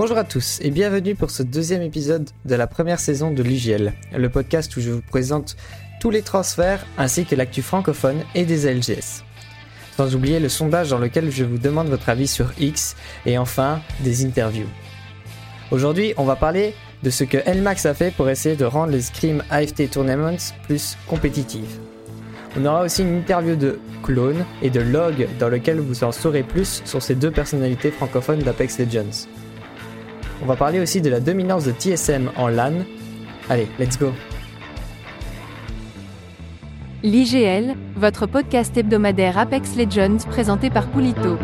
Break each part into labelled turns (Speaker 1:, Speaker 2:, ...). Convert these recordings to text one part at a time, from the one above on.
Speaker 1: Bonjour à tous et bienvenue pour ce deuxième épisode de la première saison de l'IGL, le podcast où je vous présente tous les transferts ainsi que l'actu francophone et des LGS. Sans oublier le sondage dans lequel je vous demande votre avis sur X et enfin des interviews. Aujourd'hui, on va parler de ce que LMAX a fait pour essayer de rendre les Scream AFT Tournaments plus compétitives. On aura aussi une interview de Clone et de Log dans lequel vous en saurez plus sur ces deux personnalités francophones d'Apex Legends. On va parler aussi de la dominance de TSM en LAN. Allez, let's go
Speaker 2: L'IGL, votre podcast hebdomadaire Apex Legends présenté par Poulito.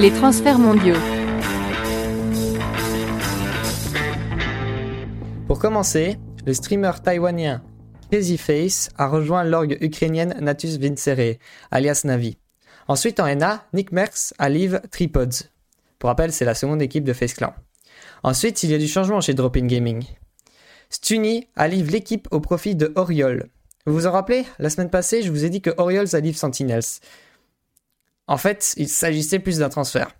Speaker 2: Les transferts mondiaux.
Speaker 1: Pour commencer, le streamer taïwanien Crazy Face a rejoint l'orgue ukrainienne Natus Vincere, alias Navi. Ensuite, en NA, Nick Merckx a live Tripods. Pour rappel, c'est la seconde équipe de Face Clan. Ensuite, il y a du changement chez Dropping Gaming. Stuni a live l'équipe au profit de Oriol. Vous vous en rappelez? La semaine passée, je vous ai dit que Orioles a live Sentinels. En fait, il s'agissait plus d'un transfert.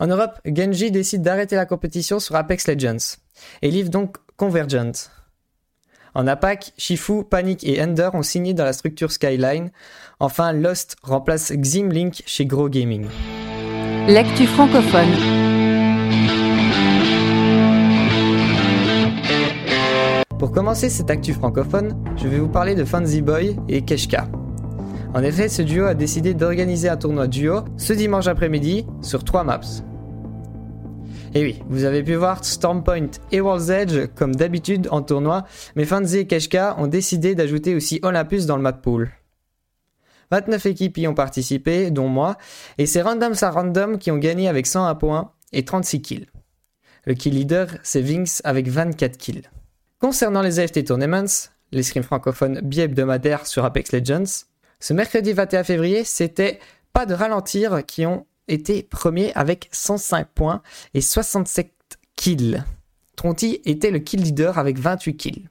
Speaker 1: En Europe, Genji décide d'arrêter la compétition sur Apex Legends et livre donc Convergent. En APAC, Shifu, Panic et Ender ont signé dans la structure Skyline. Enfin, Lost remplace Ximlink chez Gros Gaming.
Speaker 2: L'actu francophone.
Speaker 1: Pour commencer cette actu francophone, je vais vous parler de Fancy Boy et Keshka. En effet, ce duo a décidé d'organiser un tournoi duo ce dimanche après-midi sur trois maps. Et oui, vous avez pu voir Stormpoint et World's Edge comme d'habitude en tournoi, mais Fanzi et Keshka ont décidé d'ajouter aussi Olympus dans le map pool. 29 équipes y ont participé, dont moi, et c'est Random à Random qui ont gagné avec 101 points et 36 kills. Le kill leader, c'est Vinx avec 24 kills. Concernant les AFT Tournaments, les scrims francophones bi-hebdomadaires sur Apex Legends, ce mercredi 21 février, c'était pas de ralentir qui ont été premiers avec 105 points et 67 kills. Tronti était le kill leader avec 28 kills.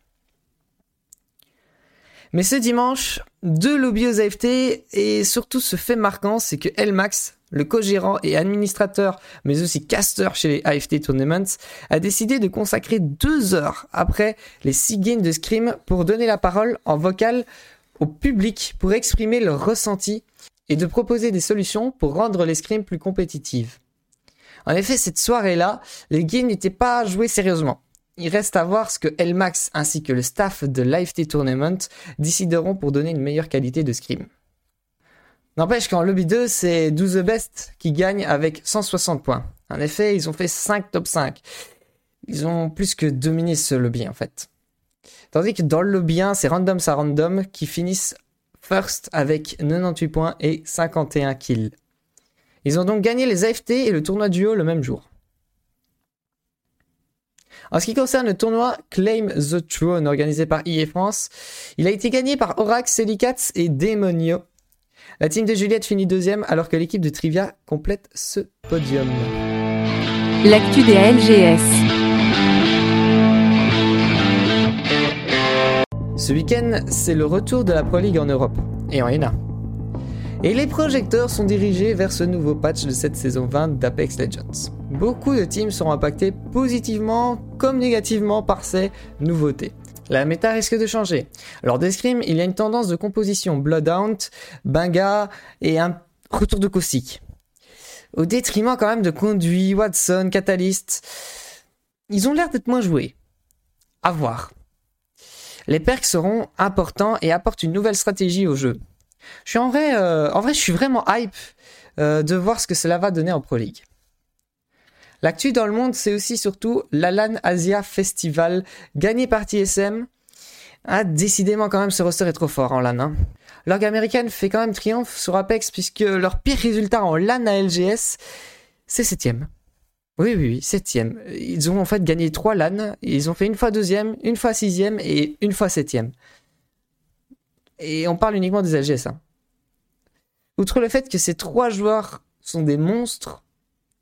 Speaker 1: Mais ce dimanche, deux lobbies aux AFT et surtout ce fait marquant, c'est que Elmax, le co-gérant et administrateur, mais aussi caster chez les AFT Tournaments, a décidé de consacrer deux heures après les six games de Scream pour donner la parole en vocal au public pour exprimer leur ressenti et de proposer des solutions pour rendre l'escrime plus compétitive. En effet, cette soirée-là, les games n'étaient pas joués sérieusement. Il reste à voir ce que Elmax ainsi que le staff de LiveT Tournament décideront pour donner une meilleure qualité de scrim. N'empêche qu'en lobby 2, c'est 12 the best qui gagnent avec 160 points. En effet, ils ont fait 5 top 5. Ils ont plus que dominé ce lobby en fait. Tandis que dans le 1, c'est Random à Random qui finissent first avec 98 points et 51 kills. Ils ont donc gagné les AFT et le tournoi duo le même jour. En ce qui concerne le tournoi Claim the Throne organisé par EA France, il a été gagné par Orax, Celicats et Demonio. La team de Juliette finit deuxième alors que l'équipe de Trivia complète ce podium.
Speaker 2: L'actu des LGS.
Speaker 1: Ce week-end, c'est le retour de la Pro League en Europe et en ENA. Et les projecteurs sont dirigés vers ce nouveau patch de cette saison 20 d'Apex Legends. Beaucoup de teams seront impactés positivement comme négativement par ces nouveautés. La méta risque de changer. Lors d'Escrime, il y a une tendance de composition Bloodhound, Benga et un retour de caustique. Au détriment quand même de Conduit, Watson, Catalyst. Ils ont l'air d'être moins joués. À voir. Les perks seront importants et apportent une nouvelle stratégie au jeu. Je suis en vrai, euh, je suis vraiment hype euh, de voir ce que cela va donner en Pro League. L'actu dans le monde, c'est aussi surtout l'Alan Asia Festival, gagné par TSM. Ah, décidément, quand même, ce roster est trop fort en LAN. Hein. l'org américaine fait quand même triomphe sur Apex puisque leur pire résultat en LAN à LGS, c'est septième. Oui, oui, oui, septième. Ils ont en fait gagné trois LAN. Ils ont fait une fois deuxième, une fois sixième et une fois septième. Et on parle uniquement des LGS. Hein. Outre le fait que ces trois joueurs sont des monstres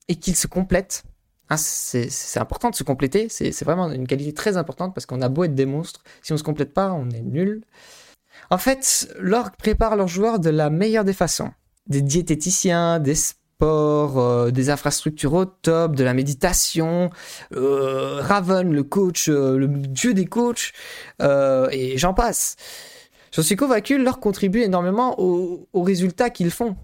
Speaker 1: et qu'ils se complètent, hein, c'est important de se compléter, c'est vraiment une qualité très importante parce qu'on a beau être des monstres, si on se complète pas, on est nul. En fait, l'org prépare leurs joueurs de la meilleure des façons. Des diététiciens, des euh, des infrastructures au top, de la méditation, euh, Raven, le coach, euh, le dieu des coachs, et j'en passe. J'en suis convaincu, leur contribue énormément aux, résultats qu'ils font.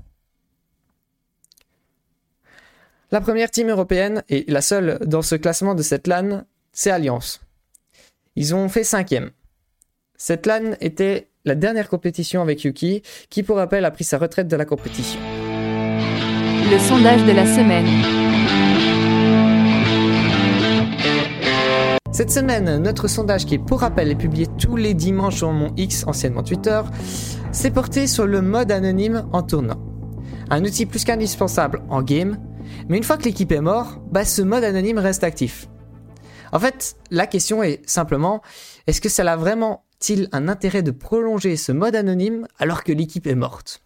Speaker 1: La première team européenne, et la seule dans ce classement de cette LAN, c'est Alliance. Ils ont fait cinquième. Cette LAN était la dernière compétition avec Yuki, qui pour rappel a pris sa retraite de la compétition.
Speaker 2: Le sondage de la semaine.
Speaker 1: Cette semaine, notre sondage qui, pour rappel, est publié tous les dimanches sur mon X, anciennement Twitter, s'est porté sur le mode anonyme en tournant. Un outil plus qu'indispensable en game, mais une fois que l'équipe est morte, bah, ce mode anonyme reste actif. En fait, la question est simplement, est-ce que ça a vraiment-il un intérêt de prolonger ce mode anonyme alors que l'équipe est morte?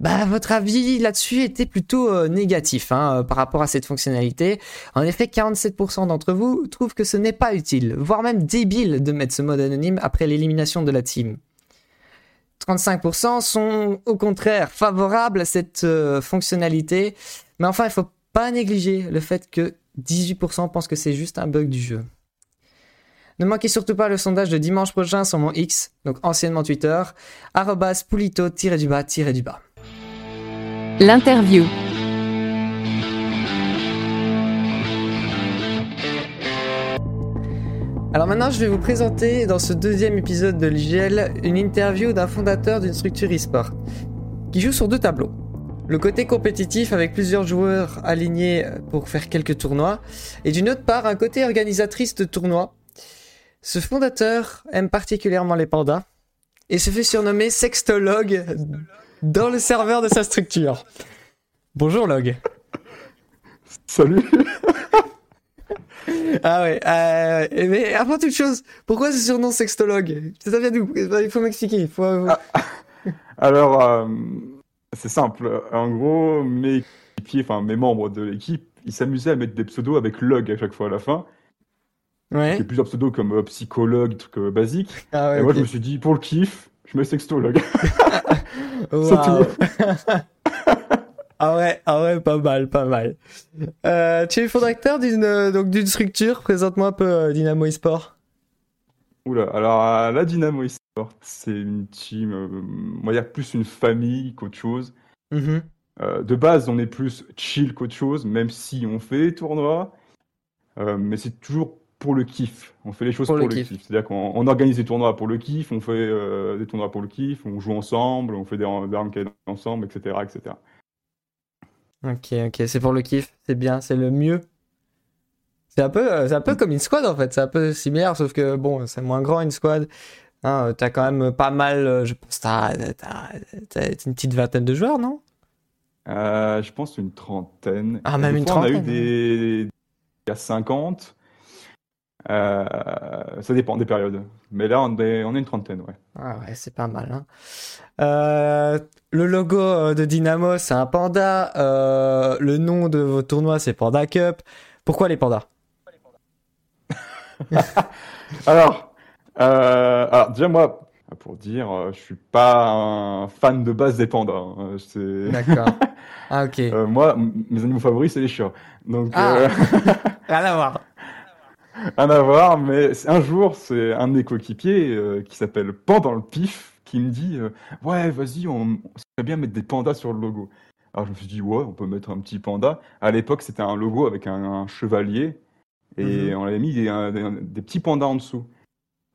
Speaker 1: Bah, votre avis là-dessus était plutôt euh, négatif hein, euh, par rapport à cette fonctionnalité. En effet, 47% d'entre vous trouvent que ce n'est pas utile, voire même débile de mettre ce mode anonyme après l'élimination de la team. 35% sont au contraire favorables à cette euh, fonctionnalité, mais enfin, il faut pas négliger le fait que 18% pensent que c'est juste un bug du jeu. Ne manquez surtout pas le sondage de dimanche prochain sur mon X, donc anciennement Twitter, arrobas pulito-du-bas-du-bas.
Speaker 2: L'interview.
Speaker 1: Alors maintenant, je vais vous présenter dans ce deuxième épisode de l'IGL une interview d'un fondateur d'une structure e-sport qui joue sur deux tableaux. Le côté compétitif avec plusieurs joueurs alignés pour faire quelques tournois et d'une autre part un côté organisatrice de tournois. Ce fondateur aime particulièrement les pandas et se fait surnommer sextologue dans le serveur de sa structure. Bonjour Log.
Speaker 3: Salut.
Speaker 1: ah ouais. Euh, mais avant toute chose, pourquoi ce surnom sextologue? Ça vient d'où? Il faut m'expliquer. Faut... Ah,
Speaker 3: alors, euh, c'est simple. En gros, mes enfin mes membres de l'équipe, ils s'amusaient à mettre des pseudos avec log à chaque fois à la fin. Ouais. Il y a plusieurs pseudos comme euh, psychologue, trucs basiques. Ah ouais, et moi, je me suis dit, pour le kiff, je mets sextologue.
Speaker 1: ah ouais, ah ouais, pas mal, pas mal. Euh, tu es fondateur d'une euh, donc d'une structure. Présente-moi un peu euh, Dynamo eSport.
Speaker 3: Oula, alors la Dynamo eSport, c'est une team, on va dire plus une famille qu'autre chose. Mm-hmm. de base, on est plus chill qu'autre chose, même si on fait des tournois, mais c'est toujours pour le kiff. On fait les choses pour, le, kiff. C'est-à-dire qu'on organise des tournois pour le kiff, on fait euh, des tournois pour le kiff, on joue ensemble, on fait des, des ensemble, etc., etc.
Speaker 1: Ok, ok, c'est pour le kiff, c'est bien, c'est le mieux. C'est un peu, euh, c'est un peu comme une squad en fait, c'est un peu similaire, sauf que bon, c'est moins grand une squad. Hein, t'as quand même pas mal, euh, je pense, t'as, une petite vingtaine de joueurs, non?
Speaker 3: Je pense une trentaine.
Speaker 1: Ah, même une trentaine.
Speaker 3: On a eu des, il y a 50. Euh, ça dépend des périodes. Mais là, on est, on est une trentaine, ouais.
Speaker 1: Ah ouais, c'est pas mal. Hein. Euh, le logo euh, de Dynamo, c'est un panda. Euh, le nom de vos tournois, c'est Panda Cup. Pourquoi les pandas?
Speaker 3: Alors, alors, déjà, moi, pour dire, je suis pas un fan de base des pandas. Hein.
Speaker 1: D'accord. Ah, ok.
Speaker 3: moi, mes animaux favoris, c'est les chats. Donc,
Speaker 1: ah. Rien à voir.
Speaker 3: Rien à voir, mais un jour, c'est un de mes coéquipiers euh, qui s'appelle Pendant le pif qui me dit euh, Ouais, vas-y, on, serait bien mettre des pandas sur le logo. Alors je me suis dit Ouais, on peut mettre un petit panda. À l'époque, c'était un logo avec un, chevalier et mhm. on avait mis des, des, petits pandas en dessous.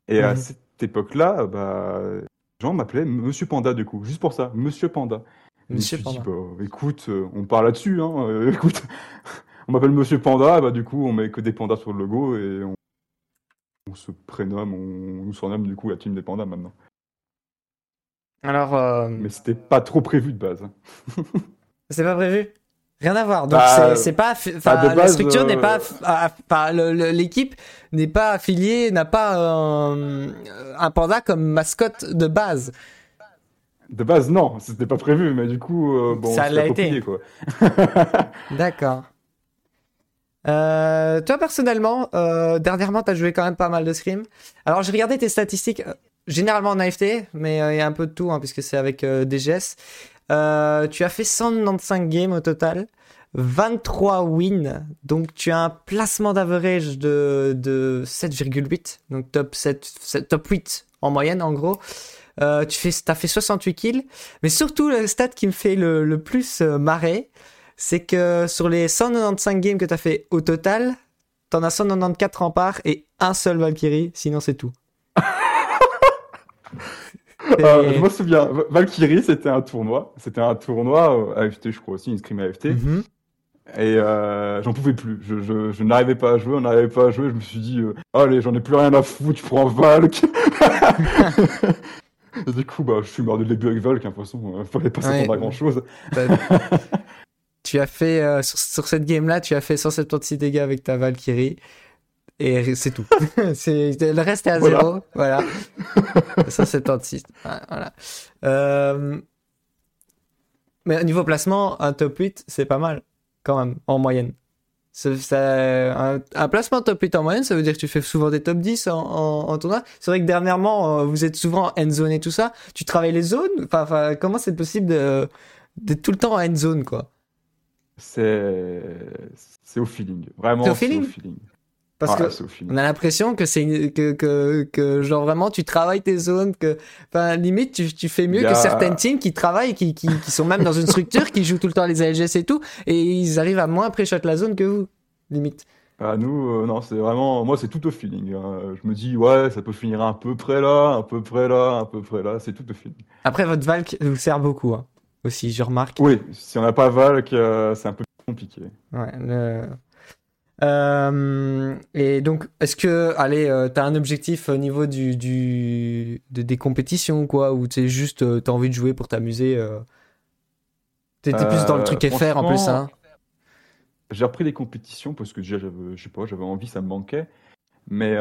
Speaker 3: Et à mhm. cette époque-là, bah, les gens m'appelaient Monsieur Panda du coup, juste pour ça, Monsieur Panda. Monsieur je me suis Dit, bah, écoute, euh, on parle là-dessus, hein, écoute, on m'appelle Monsieur Panda, bah du coup on met que des pandas sur le logo et on, se prénomme, on, nous surnomme du coup la team des pandas maintenant.
Speaker 1: Alors, euh,
Speaker 3: Mais c'était pas trop prévu de base.
Speaker 1: c'est pas prévu? Rien à voir. Donc,
Speaker 3: Bah,
Speaker 1: c'est- pas.
Speaker 3: bah,
Speaker 1: la structure n'est
Speaker 3: euh,
Speaker 1: pas. aff- aff- Enfin, l'équipe n'est pas affiliée, n'a pas un, un panda comme mascotte de base.
Speaker 3: De base, non, c'était pas prévu, mais du coup, euh, bon,
Speaker 1: Ça l'a été.
Speaker 3: quoi.
Speaker 1: D'accord. Euh, toi, personnellement, euh, dernièrement, tu as joué quand même pas mal de Scream. Alors, j'ai regardé tes statistiques, euh, généralement en AFT, mais euh, il y a un peu de tout, hein, puisque c'est avec DGS. Tu as fait 195 games au total, 23 wins, donc tu as un placement d'average de, de 7,8, donc top, 7, 7 top 8 en moyenne, en gros. Tu as fait 68 kills, mais surtout le stat qui me fait le, le plus marrer, c'est que sur les 195 games que tu as fait au total, t'en as 194 remparts et un seul Valkyrie, sinon c'est tout.
Speaker 3: Euh,
Speaker 1: Et-
Speaker 3: je me souviens, Va- Valkyrie, c'était un tournoi. C'était un tournoi AFT, je crois aussi, une scrim AFT.
Speaker 1: Mhm.
Speaker 3: Et euh, j'en pouvais plus. Je, je, je n'arrivais pas à jouer, on n'arrivait pas à jouer. Je me suis dit, euh, allez, j'en ai plus rien à foutre, je prends Valk. Du coup, bah, je suis mort le début avec Valk. Hein, de toute façon, euh, fallait pas s'attendre
Speaker 1: Ouais.
Speaker 3: à grand chose.
Speaker 1: tu as fait, euh, sur, sur cette game-là, tu as fait 176 dégâts avec ta Valkyrie. Et c'est tout. le reste est à
Speaker 3: Voilà.
Speaker 1: zéro. Voilà. 176. Ah, Voilà. Euh, Mais au niveau placement, un top 8, c'est pas mal, quand même, en moyenne. Ça- un, un placement top 8 en moyenne, ça veut dire que tu fais souvent des top 10 en, en, en tournoi. C'est vrai que dernièrement, euh, vous êtes souvent en end zone et tout ça. Tu travailles les zones? Enfin, enfin, Comment c'est possible de, d'être tout le temps en end zone, quoi?
Speaker 3: C'est c'est au feeling. Vraiment,
Speaker 1: C'est au feeling
Speaker 3: au feeling.
Speaker 1: Parce
Speaker 3: Ouais,
Speaker 1: que on a l'impression que c'est une- que, que, que genre vraiment tu travailles tes zones que enfin limite tu, tu fais mieux
Speaker 3: a-
Speaker 1: que certaines teams qui travaillent qui, qui, qui sont même dans une structure qui jouent tout le temps les ALGS et tout et ils arrivent à moins pré-shot la zone que vous limite
Speaker 3: Ah, nous, euh, non, c'est vraiment, moi, c'est tout au feeling. hein. Je me dis, ouais, ça peut finir à peu près là, un peu près là, un peu près là, c'est tout au feeling.
Speaker 1: après votre Valk vous sert beaucoup hein, aussi je remarque
Speaker 3: Oui, si on n'a pas Valk, euh, c'est un peu compliqué.
Speaker 1: ouais, le- Euh, et donc est-ce que allez euh, t'as un objectif au niveau du, du de- des compétitions quoi ou c'est juste euh, t'as envie de jouer pour t'amuser t'étais plus dans le truc FR en plus hein
Speaker 3: J'ai repris les compétitions parce que déjà, je sais pas, j'avais envie, ça me manquait. Mais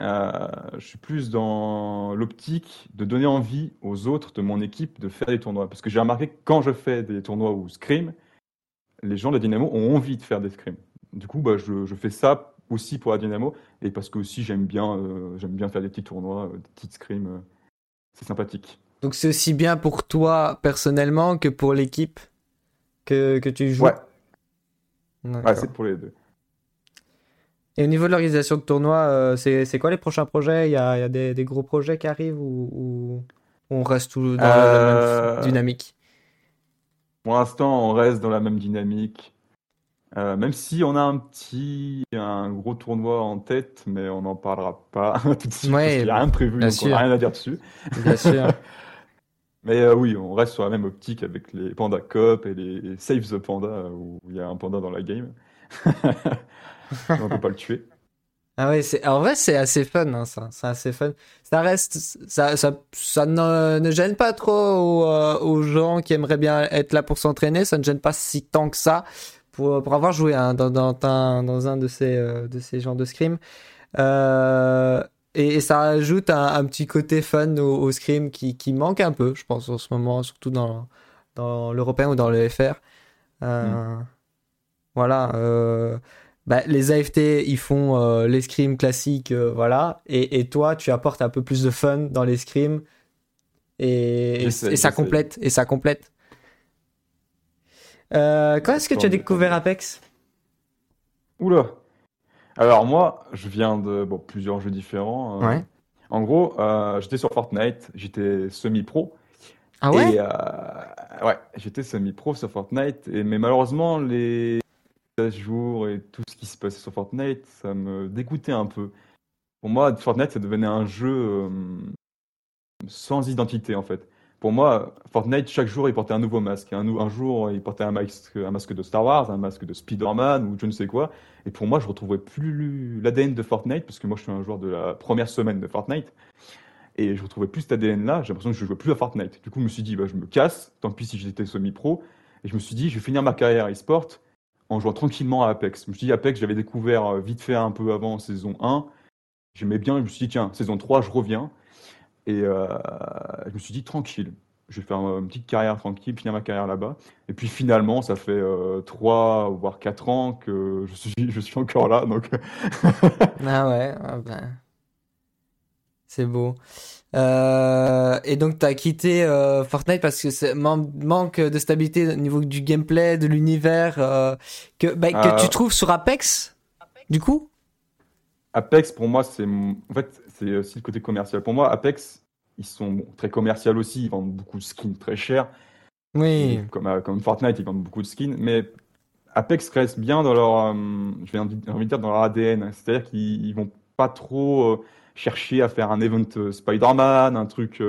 Speaker 3: je suis plus dans l'optique de donner envie aux autres de mon équipe de faire des tournois. Parce que j'ai remarqué que quand je fais des tournois ou scrim, les gens de la Dynamo ont envie de faire des scrims. Du coup, bah, je, je fais ça aussi pour la Dynamo et parce que aussi j'aime bien, euh, j'aime bien faire des petits tournois, euh, des petites scrims. euh, c'est sympathique.
Speaker 1: Donc c'est aussi bien pour toi personnellement que pour l'équipe que, que tu joues?
Speaker 3: Ouais, ouais, c'est pour les deux.
Speaker 1: Et au niveau de l'organisation de tournoi, euh, c'est quoi les prochains projets? Il y a, y a des, des gros projets qui arrivent ou, on reste tout dans la
Speaker 3: Euh,
Speaker 1: même dynamique?
Speaker 3: Pour l'instant, on reste dans la même dynamique. Euh, même si on a un petit, un gros tournoi en tête, mais on n'en parlera pas tout de suite
Speaker 1: Ouais,
Speaker 3: parce qu'il n'y a rien prévu, donc on
Speaker 1: sûr.
Speaker 3: n'a rien à dire dessus.
Speaker 1: Bien sûr.
Speaker 3: Mais euh, oui, on reste sur la même optique avec les Panda Cop et les Save the Panda, euh, où il y a un panda dans la game. on ne peut pas le tuer.
Speaker 1: Ah en vrai c'est assez fun hein, ça, c'est assez fun. Ça reste ça ça, ça ne, ne gêne pas trop aux, euh, aux gens qui aimeraient bien être là pour s'entraîner, ça ne gêne pas si tant que ça pour, pour avoir joué hein, dans, dans, un, dans un de ces euh, de ces genres de scrim. Euh, et, et ça ajoute un, un petit côté fun au, au scrim qui, qui manque un peu, je pense en ce moment, surtout dans dans l'européen ou dans le FR. Euh, Voilà. euh, bah, les AFT, ils font euh, l'escrime classique, euh, voilà. Et, et toi, tu apportes un peu plus de fun dans l'escrime. Et, et, ça complète. Et ça complète. Euh, quand est-ce que tu as découvert. Apex?
Speaker 3: Oula! Alors moi, je viens de bon, plusieurs jeux différents. euh.
Speaker 1: Ouais.
Speaker 3: En gros, euh, j'étais sur Fortnite, j'étais semi-pro.
Speaker 1: Ah ouais?
Speaker 3: Et, euh, ouais, j'étais semi-pro sur Fortnite, et, mais malheureusement, les à jour et tout ce qui se passait sur Fortnite, ça me dégoûtait un peu. Pour moi, Fortnite, ça devenait un jeu euh, sans identité, en fait. Pour moi, Fortnite, chaque jour, il portait un nouveau masque. Un, jour, il portait un masque, de Star Wars, un masque de Spider-Man ou je ne sais quoi. Et pour moi, je retrouvais plus l'ADN de Fortnite, parce que moi, je suis un joueur de la première semaine de Fortnite. Et je retrouvais plus cet ADN-là, j'ai l'impression que je jouais plus à Fortnite. Du coup, je me suis dit, bah, je me casse, tant pis si j'étais semi-pro. Et je me suis dit, je vais finir ma carrière e-sport en jouant tranquillement à Apex. Je me suis dit, Apex, j'avais découvert euh, vite fait un peu avant saison 1. J'aimais bien, je me suis dit, tiens, saison 3, je reviens. Et euh, je me suis dit, tranquille, je vais faire une petite carrière tranquille, finir ma carrière là-bas. Et puis finalement, ça fait euh, 3 voire 4 ans que je suis, je suis encore là. Donc...
Speaker 1: ah ouais, ah ben... c'est beau. Euh, et donc, tu as quitté euh, Fortnite parce que c'est man manque de stabilité au niveau du gameplay, de l'univers, euh, que, bah, que tu trouves sur Apex, du coup?
Speaker 3: Apex, pour moi, c'est en fait, c'est aussi le côté commercial. Pour moi, Apex, ils sont bon, très commerciaux aussi, ils vendent beaucoup de skins très chers.
Speaker 1: Oui.
Speaker 3: Comme, comme Fortnite, ils vendent beaucoup de skins, mais Apex reste bien dans leur, je vais envie de dire dans leur ADN, c'est-à-dire qu'ils vont pas trop chercher à faire un event Spider-Man, un truc.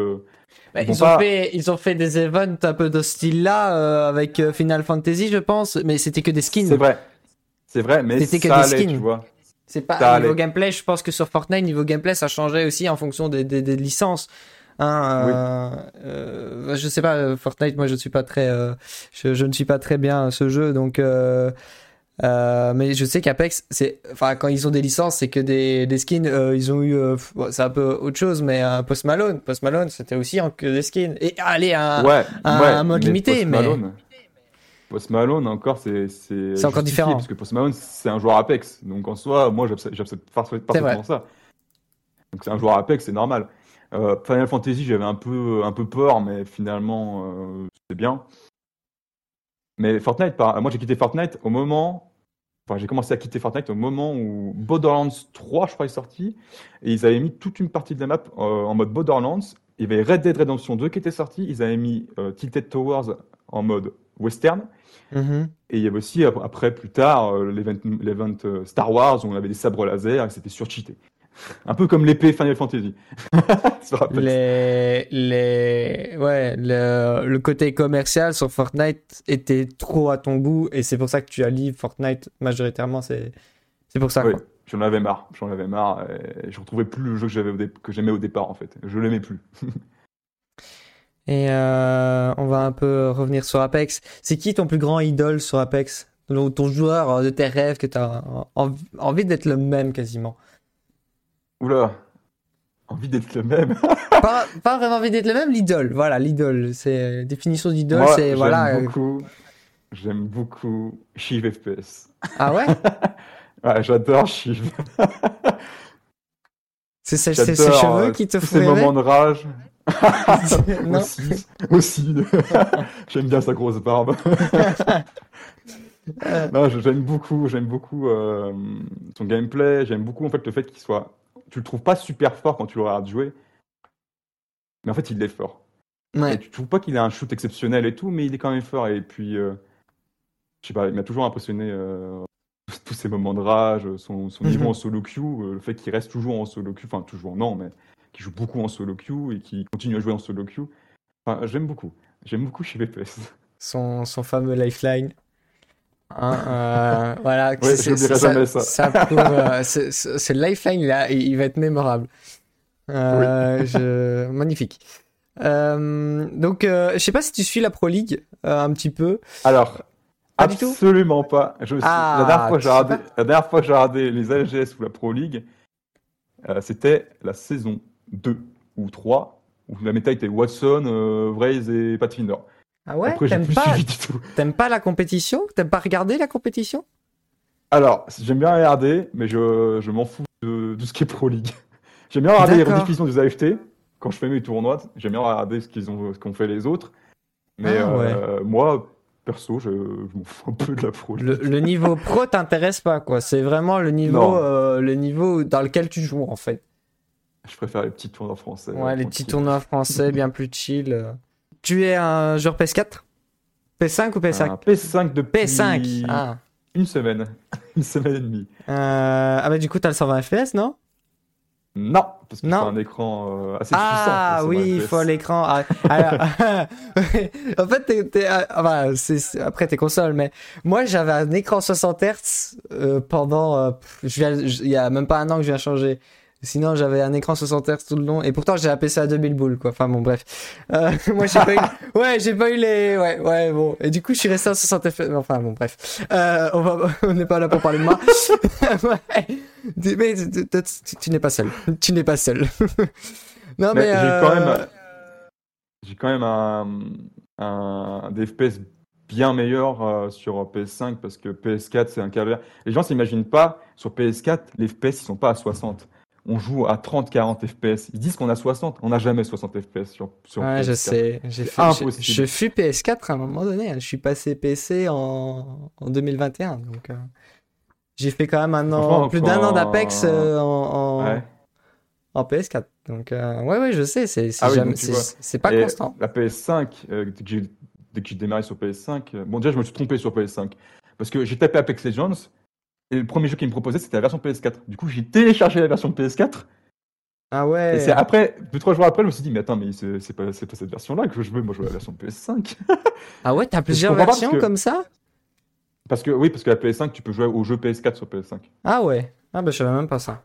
Speaker 1: Bah, ils, ont fait, ils ont fait des events un peu de style là euh, avec Final Fantasy, je pense, mais c'était que des skins.
Speaker 3: C'est vrai, c'est vrai, mais c'était que des skins. Tu vois.
Speaker 1: C'est pas niveau gameplay. Je pense que sur Fortnite, niveau gameplay, ça changeait aussi en fonction des, des, des licences. Hein, oui. euh, je sais pas Fortnite, moi je ne suis pas très, euh, je, je, ne suis pas très bien à ce jeu, donc. Euh, mais je sais qu'Apex, c'est, enfin, quand ils ont des licences, c'est que des, des skins. Euh, ils ont eu, euh, bon, c'est un peu autre chose, mais un Post Malone, Post Malone, c'était aussi que des skins. Et allez, un,
Speaker 3: ouais,
Speaker 1: un,
Speaker 3: ouais,
Speaker 1: un mode limité,
Speaker 3: Post
Speaker 1: mais.
Speaker 3: Malone, Post Malone encore, c'est c'est
Speaker 1: encore différent
Speaker 3: parce que Post Malone, c'est un joueur Apex, donc en soi, moi, j'accepte parfaitement ça. Donc c'est un joueur Apex, c'est normal. Final Fantasy, j'avais un peu un peu peur, mais finalement, c'est bien. Mais Fortnite, moi j'ai quitté Fortnite au moment Enfin, j'ai commencé à quitter Fortnite au moment où Borderlands 3, je crois, est sorti. Et ils avaient mis toute une partie de la map euh, en mode Borderlands. Il y avait Red Dead Redemption 2 qui était sorti. Ils avaient mis euh, Tilted Towers en mode western.
Speaker 1: Mm -hmm.
Speaker 3: Et il y avait aussi, après, plus tard, euh, l'event Star Wars où on avait des sabres laser et c'était surcheaté. Un peu comme l'épée Final Fantasy.
Speaker 1: les, les, ouais, le, le, côté commercial sur Fortnite était trop à ton goût et c'est pour ça que tu allies Fortnite majoritairement. C'est, c'est pour ça.
Speaker 3: Oui, j'en avais marre. J'en avais marre et je retrouvais plus le jeu que j'avais que j'aimais au départ en fait. Je l'aimais plus.
Speaker 1: et euh, on va un peu revenir sur Apex. C'est qui ton plus grand idole sur Apex? Ton joueur de tes rêves que tu as envie d'être le même quasiment?
Speaker 3: Oula, envie d'être le même.
Speaker 1: pas, pas, vraiment envie d'être le même, l'idole. Voilà, l'idole. C'est définition d'idole, c'est voilà.
Speaker 3: J'aime beaucoup, j'aime beaucoup Shiv FPS.
Speaker 1: Ah ouais?
Speaker 3: ouais, j'adore Shiv.
Speaker 1: c'est ses, cheveux qui te font
Speaker 3: Ces moments de rage. aussi, aussi. j'aime bien sa grosse barbe. non, j'aime beaucoup, j'aime beaucoup euh, son gameplay. J'aime beaucoup en fait le fait qu'il soit tu le trouves pas super fort quand tu le regardes jouer. Mais en fait, il est fort.
Speaker 1: Ouais.
Speaker 3: Et tu trouves pas qu'il a un shoot exceptionnel et tout, mais il est quand même fort. Et puis, euh, je sais pas, il m'a toujours impressionné euh, tous ces moments de rage, son, son niveau en solo queue, euh, le fait qu'il reste toujours en solo queue, enfin toujours non, mais qu'il joue beaucoup en solo queue et qu'il continue à jouer en solo queue. Enfin, j'aime beaucoup. J'aime beaucoup chez VPS.
Speaker 1: Son, son fameux lifeline. Hein, euh, voilà,
Speaker 3: ouais, c'est ça.
Speaker 1: ça. ça euh, ce lifeline là, il va être mémorable. Euh,
Speaker 3: oui.
Speaker 1: je... Magnifique. Donc, je sais pas si tu suis la Pro League un petit peu.
Speaker 3: Alors,
Speaker 1: pas
Speaker 3: absolument pas. Je me suis...
Speaker 1: Ah,
Speaker 3: la, dernière fois, j'ai regardé... la dernière fois j'ai regardé les ALGS ou la Pro League, c'était la saison 2 ou 3, où la méta était Watson, Vraze et Pathfinder.
Speaker 1: Ah ouais T'aimes pas, t'aimes pas la compétition? T'aimes pas regarder la compétition?
Speaker 3: Alors, j'aime bien regarder, mais je, je m'en fous de, de, ce qui est Pro League. J'aime bien regarder les rediffusions des AFT quand je fais mes tournois. J'aime bien regarder ce qu'ils ont, ce qu'ont fait les autres. Mais
Speaker 1: ah, ouais.
Speaker 3: euh, moi, perso, je, je m'en fous un peu de la Pro League.
Speaker 1: Le, le niveau pro t'intéresse pas, quoi. C'est vraiment le niveau, euh, le niveau dans lequel tu joues, en fait.
Speaker 3: Je préfère les petits tournois français.
Speaker 1: Ouais, les petits tournois français, bien plus chill. Tu es un joueur PS4 PS5 ou PS5
Speaker 3: un PS5 depuis
Speaker 1: PS5 ah.
Speaker 3: une semaine. une semaine et demie.
Speaker 1: Euh... Ah bah du coup t'as le 120 FPS non?
Speaker 3: Non, parce que c'est un écran euh, assez
Speaker 1: ah,
Speaker 3: puissant.
Speaker 1: Ah oui, il faut l'écran. Ah, alors... en fait. Enfin, c'est... après tes consoles, mais moi j'avais un écran 60 Hz euh, pendant... Euh, je viens... Il y a même pas un an que je viens changer. Sinon, j'avais un écran 60 Hz tout le long. Et pourtant, j'ai PC à 2000 boules, quoi. Enfin, bon, bref. Euh, moi, j'ai pas eu, ouais, j'ai pas eu les, ouais, ouais, bon. Et du coup, je suis resté à 60 FPS. Enfin, bon, bref. Euh, on va, on n'est pas là pour parler de moi. ouais. Mais tu, n'es pas seul. Tu n'es pas seul. non, mais,
Speaker 3: Mais j'ai
Speaker 1: euh,
Speaker 3: quand même, j'ai quand même un, un, des FPS bien meilleurs euh, sur PS5 parce que PS4 c'est un calvaire. Les gens s'imaginent pas sur PS4 les FPS ils sont pas à 60. On joue à 30-40 FPS. Ils disent qu'on a 60, on n'a jamais 60 FPS sur, sur
Speaker 1: Ouais,
Speaker 3: PS4.
Speaker 1: je sais. J'ai fait,
Speaker 3: impossible.
Speaker 1: je, je fus PS4 à un moment donné. hein. Je suis passé PC en, en 2021. Donc, euh, j'ai fait quand même un an, plus d'un an d'Apex euh, en, en,
Speaker 3: Ouais.
Speaker 1: en PS4. Donc, euh, ouais, ouais, je sais. C'est
Speaker 3: Ah oui,
Speaker 1: pas
Speaker 3: Et
Speaker 1: constant.
Speaker 3: La PS5, euh, dès que j'ai démarré sur PS5, euh, bon déjà je me suis trompé sur PS5 parce que j'ai tapé Apex Legends et le premier jeu qu'il me proposait c'était la version PS4. Du coup j'ai téléchargé la version PS4
Speaker 1: Ah
Speaker 3: et
Speaker 1: ouais.
Speaker 3: c'est après deux trois jours après je me suis dit mais attends mais c'est c'est pas c'est pas cette version là que je veux moi je veux la version PS5
Speaker 1: Ah ouais, t'as plusieurs versions
Speaker 3: que-
Speaker 1: comme ça?
Speaker 3: Parce que oui parce que la PS5 tu peux jouer au jeu PS4 sur PS5.
Speaker 1: Ah ouais. Ah bah je savais même pas ça.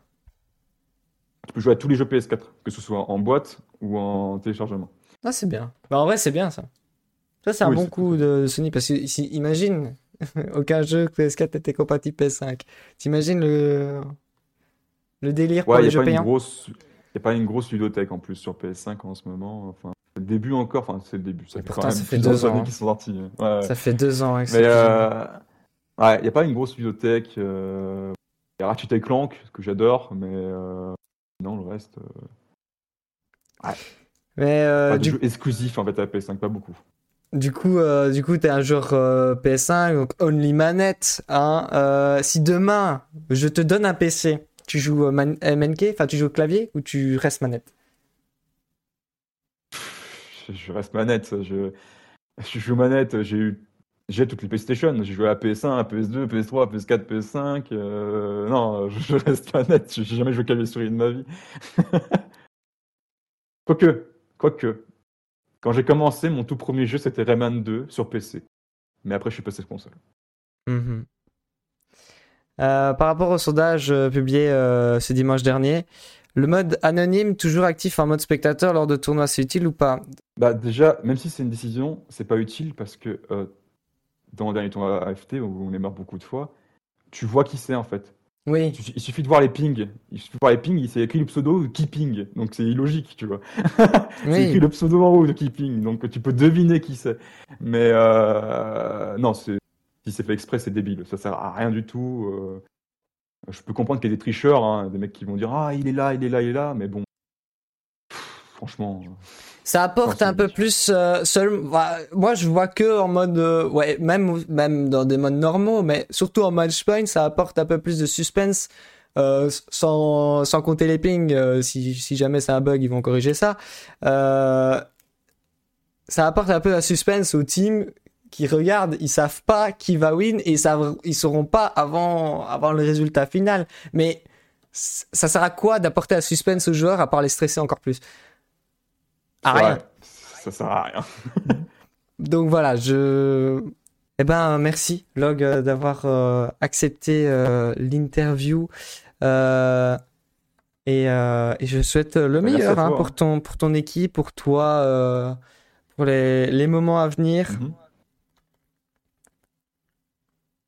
Speaker 3: Tu peux jouer à tous les jeux PS4 que ce soit en boîte ou en téléchargement.
Speaker 1: Ah c'est bien. Bah en vrai c'est bien ça. Ça c'est un
Speaker 3: Oui,
Speaker 1: bon
Speaker 3: c'est
Speaker 1: coup de Sony parce que si- imagine aucun jeu PS4 était compatible PS5. T'imagines le le délire pour
Speaker 3: Ouais, il
Speaker 1: les
Speaker 3: n'y
Speaker 1: jeux payants?
Speaker 3: grosse y a pas une grosse ludothèque en plus sur PS5 en ce moment enfin c'est le début encore enfin c'est le début ça
Speaker 1: Et
Speaker 3: fait
Speaker 1: pourtant,
Speaker 3: quand même
Speaker 1: ça fait deux ans, hein.
Speaker 3: qu'ils sont sortis. Ouais, ouais.
Speaker 1: Ça fait deux ans. hein,
Speaker 3: Mais euh, ouais, il n'y a pas une grosse bibliothèque. euh, Il y a Ratchet et Clank, que j'adore, mais euh, non, le reste. euh,
Speaker 1: Mais euh,
Speaker 3: pas de
Speaker 1: du,
Speaker 3: jeux exclusifs en fait à la PS5, pas beaucoup.
Speaker 1: Du coup, euh, du coup, t'es un joueur euh, PS5, donc only manette. Hein, euh, si demain je te donne un PC, tu joues euh, man- MNK, enfin tu joues au clavier ou tu restes manette
Speaker 3: Je, reste manette. Je, je joue manette. J'ai eu. J'ai toutes les PlayStation. J'ai joué à PS1, à PS2, PS3, PS4, PS5. euh, Non, je, je reste manette. J'ai jamais joué clavier souris de ma vie. Quoique, quoique. Quand j'ai commencé, mon tout premier jeu c'était Rayman 2 sur PC. Mais après, je suis passé sur console.
Speaker 1: Mhm. Euh, par rapport au sondage euh, publié euh, ce dimanche dernier, le mode anonyme toujours actif en mode spectateur lors de tournois, c'est utile ou pas?
Speaker 3: Bah déjà, même si c'est une décision, c'est pas utile parce que dans le dernier tournoi AFT où on est mort beaucoup de fois, tu vois qui c'est en fait.
Speaker 1: Oui,
Speaker 3: Il suffit de voir les pings. Il suffit de voir les pings, il s'est écrit le pseudo qui ping. Donc c'est illogique, tu vois. C'est écrit
Speaker 1: oui.
Speaker 3: le pseudo en haut de qui ping. Donc tu peux deviner qui c'est. Mais euh, non, c'est si c'est fait exprès, c'est débile. Ça sert à rien du tout. euh. Je peux comprendre qu'il y a des tricheurs, hein, des mecs qui vont dire ah il est là, il est là, il est là, mais bon. Pff, Franchement.
Speaker 1: Ça apporte un peu plus euh, seul. bah, moi, je vois que en mode, euh, ouais, même même dans des modes normaux, mais surtout en matchpoint, ça apporte un peu plus de suspense. euh, sans, sans compter les pings, euh, si, si jamais c'est un bug, ils vont corriger ça. Euh, ça apporte un peu de suspense au team qui regardent, ils savent pas qui va win et ils savent, ils sauront pas avant, avant le résultat final. Mais ça sert à quoi d'apporter un suspense aux joueurs à part les stresser encore plus? À rien.
Speaker 3: ouais, ça sert à rien.
Speaker 1: Donc voilà, je. Eh ben, merci, Log, euh, d'avoir euh, accepté euh, l'interview. Euh, et, et je souhaite le
Speaker 3: Merci
Speaker 1: meilleur hein, pour, ton, pour ton équipe, pour toi, pour les, les moments à venir.
Speaker 3: Mhm.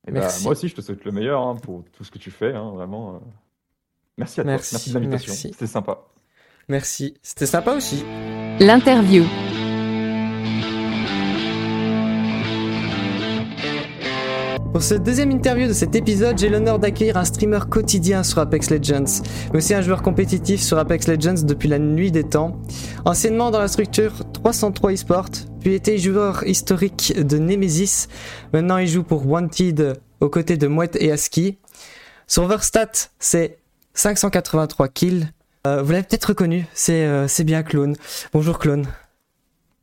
Speaker 3: Et bah,
Speaker 1: Merci.
Speaker 3: moi aussi, je te souhaite le meilleur hein, pour tout ce que tu fais, hein, vraiment. Merci à toi,
Speaker 1: Merci,
Speaker 3: de l'invitation, c'était sympa.
Speaker 1: Merci. C'était sympa aussi.
Speaker 2: L'interview.
Speaker 1: Pour ce deuxième interview de cet épisode, j'ai l'honneur d'accueillir un streamer quotidien sur Apex Legends, mais aussi un joueur compétitif sur Apex Legends depuis la nuit des temps. Anciennement dans la structure 303 eSport, puis était joueur historique de Nemesis, maintenant il joue pour Wanted aux côtés de Mouette et Aski. Son overstat, c'est 583 kills. Euh, vous l'avez peut-être reconnu, c'est euh, c'est bien Clone. Bonjour Clone,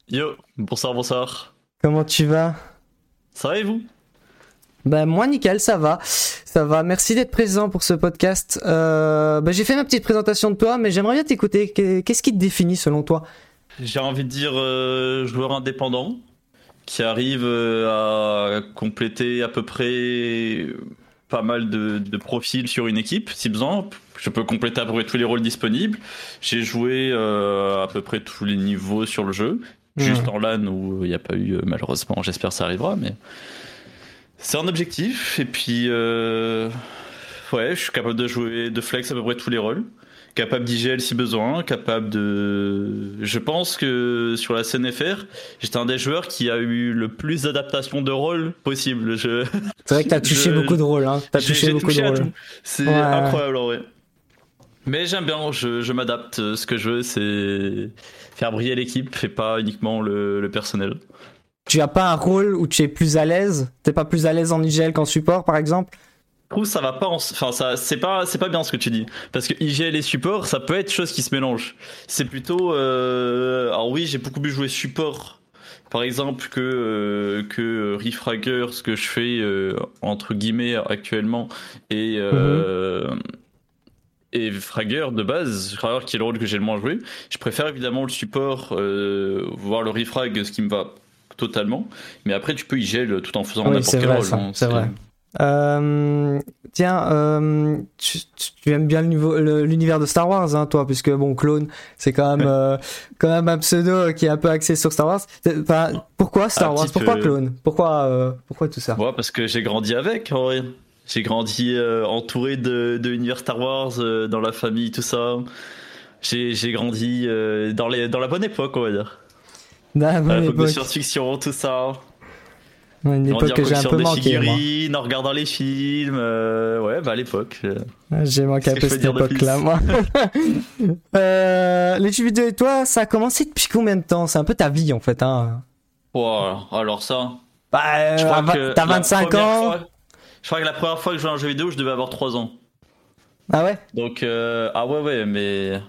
Speaker 4: Yo, bonsoir, bonsoir.
Speaker 1: comment tu vas?
Speaker 4: Ça va et vous?
Speaker 1: Ben moi nickel, ça va, ça va. Merci d'être présent pour ce podcast. Euh, ben, j'ai fait ma petite présentation de toi, mais j'aimerais bien t'écouter. Qu'est- Qu'est-ce qui te définit selon toi?
Speaker 4: J'ai envie de dire euh, joueur indépendant qui arrive à compléter à peu près pas mal de, de profils sur une équipe, si besoin. Je peux compléter à peu près tous les rôles disponibles. J'ai joué euh, à peu près tous les niveaux sur le jeu. Juste en LAN où il n'y a pas eu, euh, malheureusement, j'espère que ça arrivera, mais c'est un objectif. Et puis, euh, ouais, je suis capable de jouer, de flex à peu près tous les rôles. Capable d'IGL si besoin, capable de. Je pense que sur la CNFR, j'étais un des joueurs qui a eu le plus d'adaptation de rôle possible. Je...
Speaker 1: C'est vrai que t'as touché
Speaker 4: Je-
Speaker 1: beaucoup de rôles, hein. T'as touché beaucoup
Speaker 4: touché
Speaker 1: de rôles.
Speaker 4: C'est
Speaker 1: Ouais.
Speaker 4: incroyable en vrai. Mais j'aime bien, je, je m'adapte. Ce que je veux, c'est faire briller l'équipe et pas uniquement le, le personnel.
Speaker 1: Tu as pas un rôle où tu es plus à l'aise? T'es pas plus à l'aise en IGL qu'en support, par exemple?
Speaker 4: Trouve ça va pas, en- enfin ça, c'est pas, c'est pas bien ce que tu dis, parce que IGL et support, ça peut être chose qui se mélange. C'est plutôt, euh, alors oui, j'ai beaucoup plus joué support, par exemple que euh, que Refragger, ce que je fais euh, entre guillemets actuellement, et euh, et Fragger de base, Fragger qui est le rôle que j'ai le moins joué. Je préfère évidemment le support, euh, voir le refrag, ce qui me va totalement. Mais après, tu peux IGL tout en faisant
Speaker 1: Oui,
Speaker 4: n'importe quel
Speaker 1: vrai,
Speaker 4: rôle. hein.
Speaker 1: c'est vrai. Euh, tiens, euh, tu, aimes bien l'univers de Star Wars, hein, toi, puisque bon, clone, c'est quand même, euh, quand même un pseudo qui est un peu axé sur Star Wars. Enfin, pourquoi Star
Speaker 4: Un
Speaker 1: Wars? Pourquoi clone? Pourquoi, pourquoi tout ça?
Speaker 4: Ouais, parce que j'ai grandi avec, en vrai. J'ai grandi entouré de, de l'univers Star Wars, dans la famille, tout ça. J'ai grandi dans, les, dans la bonne époque, on va dire.
Speaker 1: La bonne
Speaker 4: de
Speaker 1: époque.
Speaker 4: science-fiction, tout ça.
Speaker 1: Une époque
Speaker 4: en
Speaker 1: que j'ai un peu manqué,
Speaker 4: en regardant les films. euh, ouais, bah à l'époque. euh.
Speaker 1: J'ai manqué un peu cette époque-là, moi. euh, les jeux vidéo et toi, ça a commencé depuis combien de temps? C'est un peu ta vie, en fait, hein.
Speaker 4: Wow, alors ça.
Speaker 1: Bah, euh,
Speaker 4: Je crois
Speaker 1: à vingt-
Speaker 4: que
Speaker 1: t'as
Speaker 4: la
Speaker 1: 25
Speaker 4: première
Speaker 1: ans
Speaker 4: fois- je crois que la première fois que je jouais à un jeu vidéo, je devais avoir 3 ans.
Speaker 1: Ah ouais?
Speaker 4: Donc, euh, ah ouais, ouais, mais.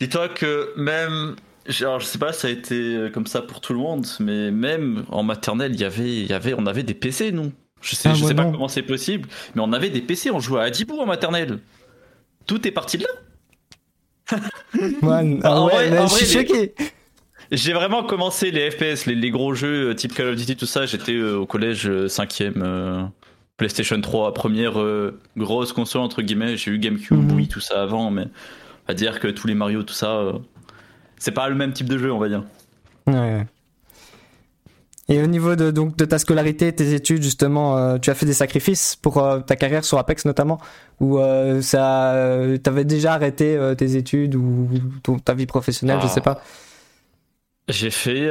Speaker 4: Dis-toi que même. Alors, je sais pas, ça a été euh, comme ça pour tout le monde, mais même en maternelle, il y avait, il y avait, on avait des PC, nous. Je sais,
Speaker 1: Ah,
Speaker 4: je sais pas
Speaker 1: non.
Speaker 4: comment c'est possible, mais on avait des PC, on jouait à Adibou en maternelle. Tout est parti de là. Bah,
Speaker 1: ah
Speaker 4: en
Speaker 1: ouais,
Speaker 4: vrai-
Speaker 1: mais
Speaker 4: en
Speaker 1: je suis choqué.
Speaker 4: J'ai vraiment commencé les FPS, les, les gros jeux euh, type Call of Duty, tout ça. J'étais euh, au collège 5ème, PlayStation 3, première euh, grosse console entre guillemets. J'ai eu GameCube,
Speaker 1: Mhm.
Speaker 4: oui, tout ça avant, mais va dire que tous les Mario, tout ça, c'est pas le même type de jeu, on va dire.
Speaker 1: Ouais. Et au niveau de, donc, de ta scolarité, tes études, justement, euh, tu as fait des sacrifices pour euh, ta carrière sur Apex notamment Ou euh, ça, t'avais déjà arrêté tes études ou ton- ta vie professionnelle, je
Speaker 4: Ah.
Speaker 1: sais pas?
Speaker 4: J'ai fait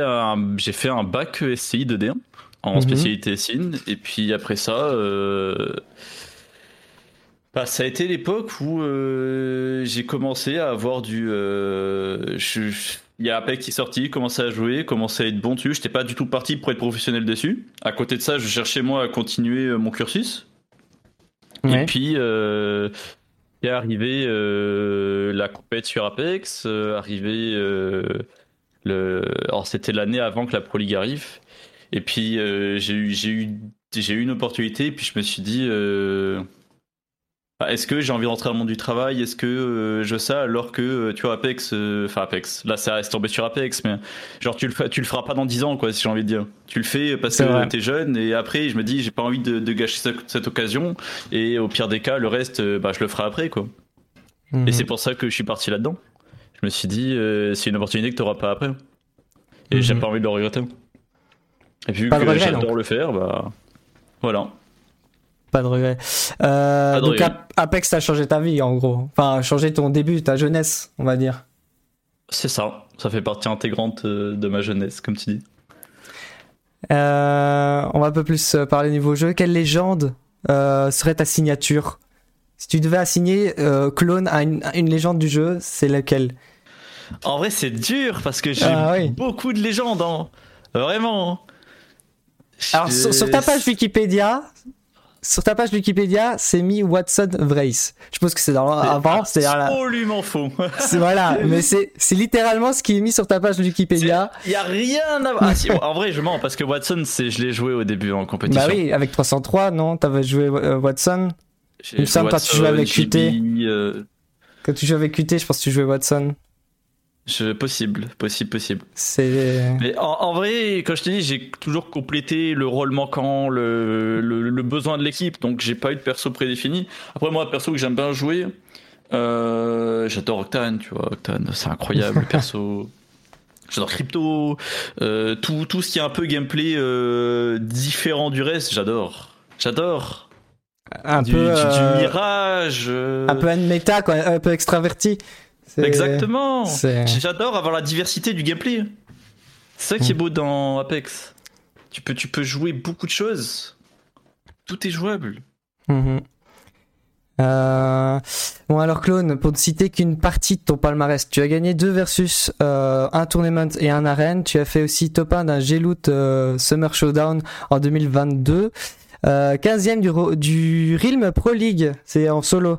Speaker 4: j'ai fait un bac SCI 2D en
Speaker 1: Mhm.
Speaker 4: spécialité SIN, et puis après ça, bah, ça a été l'époque où euh, j'ai commencé à avoir du. euh, je- je- il y a Apex qui est sorti, commencé à jouer, commencé à être bon dessus. J'étais pas du tout parti pour être professionnel dessus. À côté de ça, je cherchais moi à continuer euh, mon cursus.
Speaker 1: Ouais.
Speaker 4: Et puis, euh, est arrivé euh, la compète sur Apex, euh, arrivé le. Alors, c'était l'année avant que la Pro League arrive. Et puis, j'ai eu, j'ai eu, j'ai eu une opportunité. Et puis, je me suis dit, est-ce que j'ai envie d'entrer dans le monde du travail? Est-ce que euh, je veux ça alors que, euh, tu vois, Apex, euh, enfin Apex, là, ça reste tombé sur Apex, mais genre, tu le, fais- tu le feras pas dans 10 ans, quoi, si j'ai envie de dire. Tu le fais parce que t'es jeune. Et après, je me dis, j'ai pas envie de, de gâcher cette, cette occasion. Et au pire des cas, le reste, bah, je le ferai après, quoi.
Speaker 1: Mhm.
Speaker 4: Et c'est pour ça que je suis parti là-dedans. Je me suis dit, euh, c'est une opportunité que tu n'auras pas après. Et
Speaker 1: Mhm.
Speaker 4: j'ai pas envie de le regretter. Et puis vu
Speaker 1: Pas
Speaker 4: que j'adore le faire, bah voilà.
Speaker 1: Pas de regret. Euh,
Speaker 4: Pas de
Speaker 1: donc
Speaker 4: regret.
Speaker 1: Apex, t'as changé ta vie en gros. Enfin, changé ton début, ta jeunesse, on va dire.
Speaker 4: C'est ça. Ça fait partie intégrante euh, de ma jeunesse, comme tu dis.
Speaker 1: Euh, on va un peu plus parler niveau jeu. Quelle légende euh, serait ta signature? Si tu devais assigner clone à une, à une légende du jeu, c'est laquelle?
Speaker 4: En vrai, c'est dur parce que j'ai
Speaker 1: Ah oui.
Speaker 4: beaucoup de légendes. hein. Vraiment.
Speaker 1: Alors sur ta page Wikipédia, sur ta page Wikipédia, c'est mis Watson Vrace. Je pense que c'est dans avant, c'est
Speaker 4: absolument faux.
Speaker 1: c'est- voilà, mais c'est c'est littéralement ce qui est mis sur ta page Wikipédia.
Speaker 4: Il y a rien à voir. Ah, si, en vrai, je mens parce que Watson, c'est je l'ai joué au début en compétition.
Speaker 1: Bah oui, avec 303, non? T'avais joué euh, Watson? Il me semble quand tu jouais avec QT.
Speaker 4: Euh,
Speaker 1: Quand tu jouais avec QT, je pense que tu jouais Watson.
Speaker 4: Je, possible, possible, possible.
Speaker 1: C'est.
Speaker 4: Mais en, en vrai, quand je te dis, j'ai toujours complété le rôle manquant, le, le, le besoin de l'équipe, donc j'ai pas eu de perso prédéfini. Après, moi, perso que j'aime bien jouer, euh, j'adore Octane, tu vois. Octane, c'est incroyable, le perso. J'adore Crypto, euh, tout, tout ce qui est un peu gameplay euh, différent du reste, j'adore. J'adore.
Speaker 1: Un
Speaker 4: Du,
Speaker 1: peu.
Speaker 4: du- du mirage. euh,
Speaker 1: Un peu méta, quoi, un peu extraverti.
Speaker 4: Exactement. J'adore avoir la diversité du gameplay. C'est ça qui est beau dans Apex. Tu peux, tu peux jouer beaucoup de choses. Tout est jouable.
Speaker 1: Euh, Bon alors Clone, pour ne citer qu'une partie de ton palmarès, tu as gagné deux versus, euh, un tournament et un arène. Tu as fait aussi top 1 d'un G-Loot euh, Summer Showdown en 2022. Euh, 15e du, ro- du Realm Pro League, c'est en solo.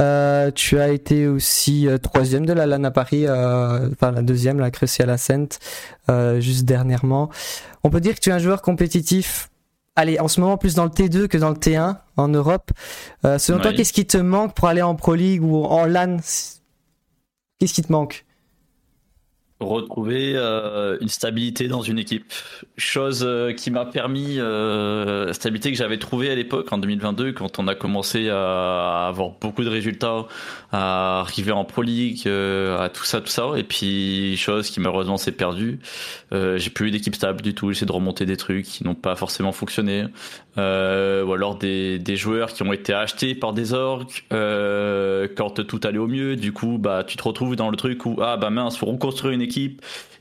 Speaker 1: Euh, tu as été aussi euh, troisième de la LAN à Paris, euh, enfin la deuxième, la Crucial Ascent, euh, juste dernièrement. On peut dire que tu es un joueur compétitif allez, en ce moment plus dans le T2 que dans le T1 en Europe. Euh, selon toi, qu'est-ce qui te manque pour aller en Pro League ou en LAN? Qu'est-ce qui te manque?
Speaker 4: Retrouver euh, une stabilité dans une équipe. Chose euh, qui m'a permis, euh, stabilité que j'avais trouvée à l'époque, en 2022, quand on a commencé à avoir beaucoup de résultats, à arriver en Pro League, euh, à tout ça, tout ça. Et puis, chose qui malheureusement s'est perdue. J'ai plus eu d'équipe stable du tout. J'ai essayé de remonter des trucs qui n'ont pas forcément fonctionné. Ou alors des, des joueurs qui ont été achetés par des euh, quand tout allait au mieux. Du coup, bah, tu te retrouves dans le truc où ah bah mince, faut reconstruire une équipe.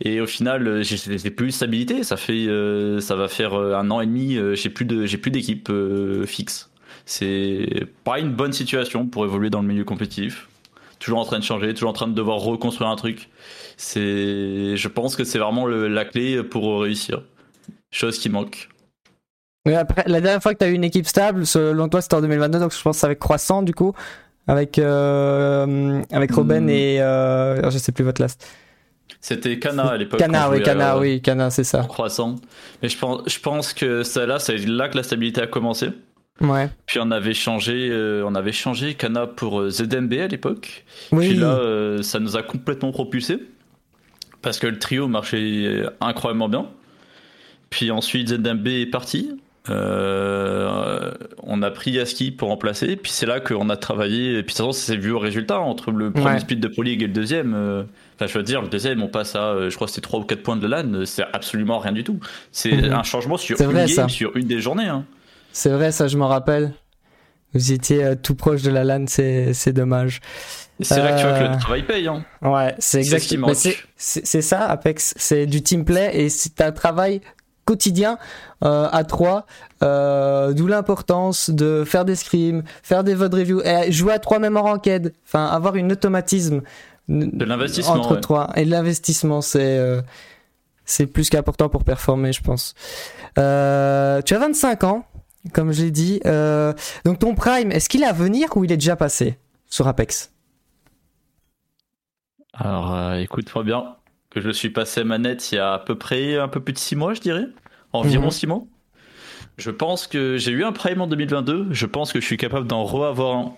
Speaker 4: Et au final, euh, j'ai plus de stabilité. Ça fait, euh, ça va faire euh, un an et demi. j'ai plus de, j'ai plus d'équipe euh, fixe. C'est pas une bonne situation pour évoluer dans le milieu compétitif. Toujours en train de changer, toujours en train de devoir reconstruire un truc. C'est, je pense que c'est vraiment le- la clé pour réussir. Chose qui manque.
Speaker 1: Mais après, La dernière fois que tu as eu une équipe stable, selon toi, c'était en 2022, donc je pense que c'est avec Croissant du coup, avec, euh, avec Robin
Speaker 4: Hmm.
Speaker 1: et euh, je sais plus votre last.
Speaker 4: C'était Cana à l'époque.
Speaker 1: Cana, oui, Cana, oui, Cana, c'est ça.
Speaker 4: croissant. Mais je pense, je pense que c'est là, c'est là que la stabilité a commencé.
Speaker 1: Ouais.
Speaker 4: Puis on avait changé, euh, on avait changé Cana pour euh, ZMB à l'époque.
Speaker 1: Oui.
Speaker 4: Puis là, euh, ça nous a complètement propulsé parce que le trio marchait incroyablement bien. Puis ensuite ZMB est parti. Euh, on a pris Yaski pour remplacer. Puis c'est là qu'on a travaillé. Et puis de toute façon, ça s'est vu au résultat entre le premier
Speaker 1: Ouais.
Speaker 4: split de Pro League et le deuxième. euh, Enfin, je veux dire, le deuxième, on passe à, euh, je crois, que c'était 3 ou 4 points de LAN. euh, C'est absolument rien du tout. C'est
Speaker 1: Mhm.
Speaker 4: un changement sur
Speaker 1: C'est
Speaker 4: une
Speaker 1: vrai,
Speaker 4: game,
Speaker 1: ça.
Speaker 4: sur une des journées. hein.
Speaker 1: C'est vrai, ça, je m'en rappelle. Vous étiez euh, tout proche de la LAN, c'est c'est dommage.
Speaker 4: C'est là que tu vois que
Speaker 1: Euh,
Speaker 4: le travail paye. Hein.
Speaker 1: Ouais, c'est
Speaker 4: C'est
Speaker 1: exactement. c'est- C'est c'est ça, Apex. C'est du team play et c'est un travail quotidien euh, à trois. Euh, D'où l'importance de faire des scrims, faire des votes review, et jouer à trois même en ranked. Enfin, avoir une automatisme
Speaker 4: De l'investissement.
Speaker 1: entre
Speaker 4: ouais.
Speaker 1: trois et l'investissement, c'est euh, c'est plus qu'important pour performer, je pense. Euh, tu as 25 ans, comme je l'ai dit. Euh, donc ton prime, est-ce qu'il est à venir ou il est déjà passé sur Apex?
Speaker 4: Alors, euh, écoute-moi bien, que je suis passé manette il y a à peu près un peu plus de 6 mois, je dirais. Environ
Speaker 1: Mhm.
Speaker 4: 6 mois. Je pense que j'ai eu un prime en 2022. Je pense que je suis capable d'en re-avoir un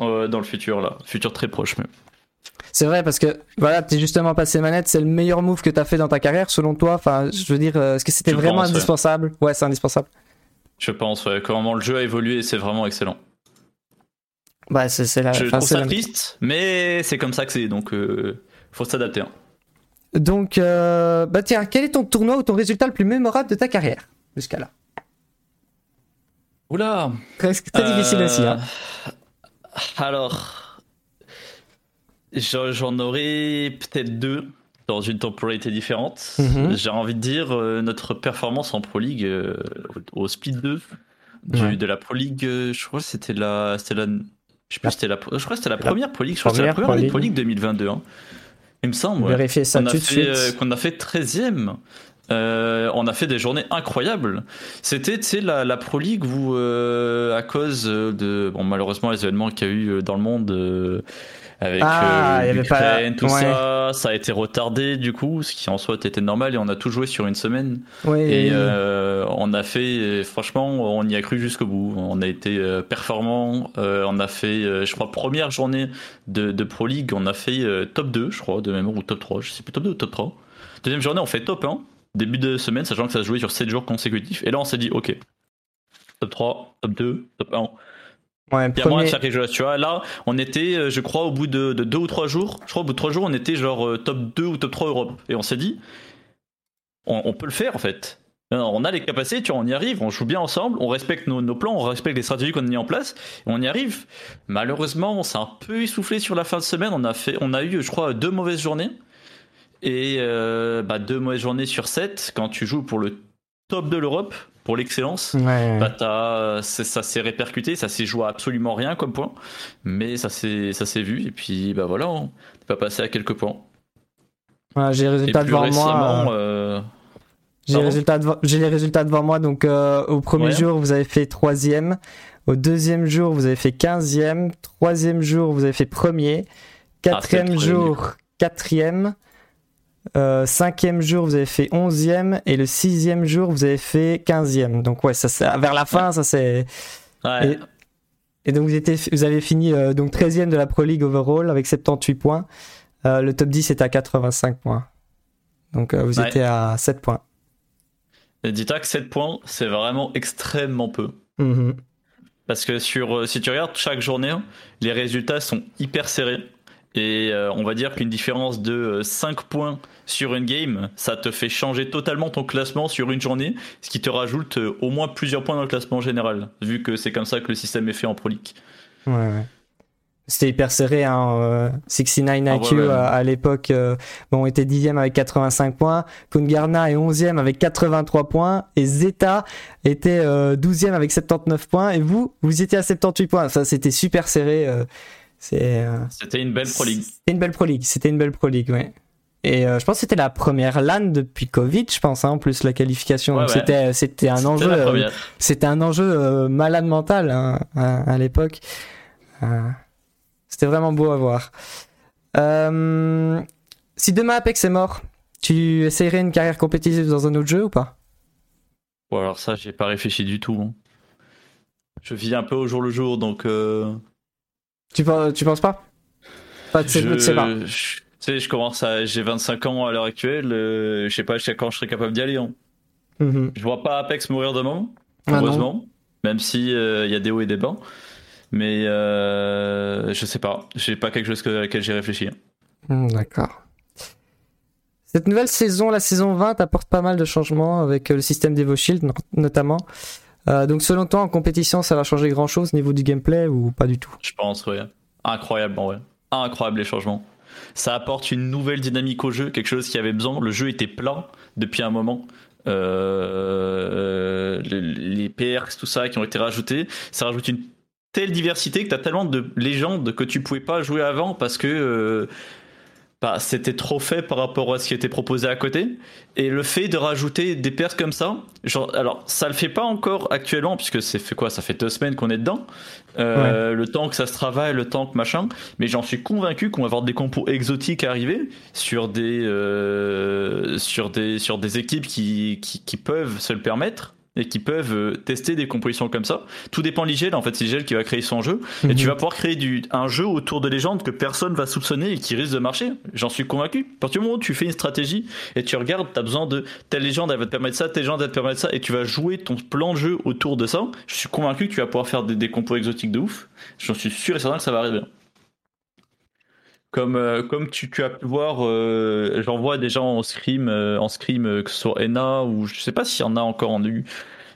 Speaker 4: euh, dans le futur, là. Futur très proche, même.
Speaker 1: C'est vrai parce que voilà, t'es justement passé manette, c'est le meilleur move que t'as fait dans ta carrière selon toi? Enfin, je veux dire, euh, est-ce que c'était
Speaker 4: Je
Speaker 1: vraiment
Speaker 4: pense,
Speaker 1: indispensable? Ouais. c'est indispensable.
Speaker 4: Je pense, ouais, comment le jeu a évolué, c'est vraiment excellent.
Speaker 1: Bah, c'est c'est la.
Speaker 4: je trouve
Speaker 1: c'est
Speaker 4: ça
Speaker 1: la-
Speaker 4: triste, mais c'est comme ça que c'est, donc euh, faut s'adapter. hein.
Speaker 1: Donc, euh, bah tiens, quel est ton tournoi ou ton résultat le plus mémorable de ta carrière jusqu'à là
Speaker 4: Oula
Speaker 1: Très, très difficile
Speaker 4: Euh,
Speaker 1: aussi. Hein.
Speaker 4: Alors, j'en aurais peut-être deux dans une temporalité différente.
Speaker 1: Mhm.
Speaker 4: J'ai envie de dire euh, notre performance en Pro League euh, au split 2 du-
Speaker 1: Ouais.
Speaker 4: de la Pro League, euh, je crois que c'était la, c'était la, je sais plus,
Speaker 1: La-
Speaker 4: c'était la, je crois que c'était la
Speaker 1: la
Speaker 4: première Pro League, je crois que c'était la
Speaker 1: première
Speaker 4: première
Speaker 1: Pro
Speaker 4: année Pro
Speaker 1: League.
Speaker 4: League 2022. hein. Il me semble. ouais.
Speaker 1: Vérifier ça tout de suite.
Speaker 4: euh, qu'on a fait 13ème. Euh, on a fait des journées incroyables. C'était, tu sais, la, la Pro League où, euh, à cause de, bon, malheureusement, les événements qu'il y a eu dans le monde, avec
Speaker 1: Ah,
Speaker 4: euh,
Speaker 1: y avait pas-
Speaker 4: tout
Speaker 1: ouais.
Speaker 4: ça. Ça a été retardé du coup, ce qui en soi était normal et on a tout joué sur une semaine.
Speaker 1: Oui.
Speaker 4: Et euh, on a fait, euh, franchement, on y a cru jusqu'au bout. On a été euh, performant. Euh, on a fait, euh, je crois, première journée de, de Pro League, on a fait top 2, je crois, de mémoire, ou top 3, je sais plus, top 2 ou top 3. Deuxième journée, on fait top 1, début de semaine, sachant que ça se jouait sur 7 jours consécutifs. Et là, on s'est dit, ok, top 3, top 2, top 1.
Speaker 1: Ouais,
Speaker 4: Il y a moyen de faire quelque chose, tu vois. Là, on était, euh, je crois, au bout de, de deux ou trois jours, je crois, au bout de trois jours, on était genre euh, top 2 ou top 3 Europe. Et on s'est dit, on, on peut le faire en fait. On a les capacités, tu vois, on y arrive, on joue bien ensemble, on respecte nos, nos plans, on respecte les stratégies qu'on a mis en place, et on y arrive. Malheureusement, on s'est un peu essoufflé sur la fin de semaine. On a fait, on a eu, je crois, deux mauvaises journées. Et euh, bah, deux mauvaises journées sur sept, quand tu joues pour le top de l'Europe, pour l'excellence,
Speaker 1: Ouais.
Speaker 4: bah, ça s'est répercuté, ça s'est joué à absolument rien comme point, mais ça s'est ça s'est vu et puis bah voilà, on n'est pas passé à quelques points.
Speaker 1: Ouais, j'ai les
Speaker 4: Et
Speaker 1: résultats
Speaker 4: plus
Speaker 1: devant moi.
Speaker 4: euh,
Speaker 1: J'ai les résultats devant, j'ai les résultats devant moi. Donc, euh, au premier
Speaker 4: Ouais.
Speaker 1: jour, vous avez fait troisième. Au deuxième jour, vous avez fait quinzième. Troisième jour, vous avez fait premier. Quatrième
Speaker 4: Ah, le
Speaker 1: jour, quatrième. Euh, cinquième jour, vous avez fait onzième. Et le sixième jour, vous avez fait quinzième. Donc, ouais, ça, c'est- vers la fin, ça c'est.
Speaker 4: ouais.
Speaker 1: Et, et donc, vous, étiez, vous avez fini euh, donc 13e de la Pro League overall avec 78 points. Euh, le top 10 est à 85 points. Donc, vous
Speaker 4: Ouais.
Speaker 1: étiez à 7 points.
Speaker 4: Et Dis-toi que 7 points, c'est vraiment extrêmement peu.
Speaker 1: Mhm.
Speaker 4: Parce que sur, si tu regardes chaque journée, les résultats sont hyper serrés. Et euh, on va dire qu'une différence de euh, 5 points sur une game, ça te fait changer totalement ton classement sur une journée, ce qui te rajoute euh, au moins plusieurs points dans le classement général, vu que c'est comme ça que le système est fait en Pro League.
Speaker 1: Ouais, ouais. C'était hyper serré, hein. euh, 69 IQ
Speaker 4: Ah ouais, ouais.
Speaker 1: à, à l'époque, euh, bon, on était 10e avec 85 points. Kungarna est 11e avec 83 points. Et Zeta était euh, 12e avec 79 points. Et vous, vous étiez à 78 points. Ça, c'était super serré. Euh,
Speaker 4: C'était une belle Pro League.
Speaker 1: C'était une belle Pro League. C'était une belle Pro League, ouais. Et euh, je pense que c'était la première LAN depuis Covid, je pense, hein, en plus la qualification.
Speaker 4: Ouais,
Speaker 1: Donc
Speaker 4: ouais.
Speaker 1: C'était, c'était un enjeu. c'était un enjeu malade mental hein, à, à l'époque. Euh, c'était vraiment beau à voir. Si demain Apex est mort, tu essayerais une carrière compétitive dans un autre jeu ou pas?
Speaker 4: Bon, alors ça, j'ai pas réfléchi du tout. hein. Je vis un peu au jour le jour, donc.
Speaker 1: Tu, pen- tu penses pas? Pas de
Speaker 4: je,
Speaker 1: je sais pas.
Speaker 4: je- tu sais, je commence à. J'ai 25 ans à l'heure actuelle. euh, je sais pas jusqu'à quand je serai capable d'y aller. hein.
Speaker 1: Mhm.
Speaker 4: Je vois pas Apex mourir demain,
Speaker 1: Ah non.
Speaker 4: heureusement. même si euh, il y a des hauts et des bas. Mais euh, je sais pas. J'ai pas quelque chose que- à laquelle j'ai réfléchi.
Speaker 1: Hmm, D'accord. Cette nouvelle saison, la saison 20, apporte pas mal de changements avec euh, le système d'Evo Shield no- notamment. Euh, donc selon toi, en compétition, ça va changer grand chose au niveau du gameplay ou pas du tout?
Speaker 4: Je pense, ouais. Incroyable, en vrai. Incroyable les changements. Ça apporte une nouvelle dynamique au jeu, quelque chose qui avait besoin. Le jeu était plat depuis un moment. Euh, les, les PRs, tout ça qui ont été rajoutés, ça rajoute une telle diversité que tu as tellement de légendes que tu pouvais pas jouer avant parce que euh, bah, c'était trop fait par rapport à ce qui était proposé à côté. Et le fait de rajouter des pertes comme ça, genre, alors ça le fait pas encore actuellement puisque c'est fait quoi? Ça fait deux semaines qu'on est dedans. Euh, Le temps que ça se travaille, le temps que machin. Mais j'en suis convaincu qu'on va avoir des compos exotiques arriver sur des euh, sur des sur des équipes qui, qui qui peuvent se le permettre et qui peuvent euh, tester des compositions comme ça. Tout dépend de l'IGL, en fait, c'est l'IGL qui va créer son jeu. Et tu
Speaker 1: Mhm.
Speaker 4: vas pouvoir créer du, un jeu autour de légendes que personne va soupçonner et qui risque de marcher. J'en suis convaincu. À partir du moment où tu fais une stratégie et tu regardes, tu as besoin de telle légende, elle va te permettre ça, telle légende, elle va te permettre ça, et tu vas jouer ton plan de jeu autour de ça. Je suis convaincu que tu vas pouvoir faire des, des compos exotiques de ouf. J'en suis sûr et certain que ça va arriver. Comme, euh, comme tu, tu as pu voir, euh, j'en vois des gens en scrim, euh, en scrim que ce soit ENA ou je sais pas s'il y en a encore en EU.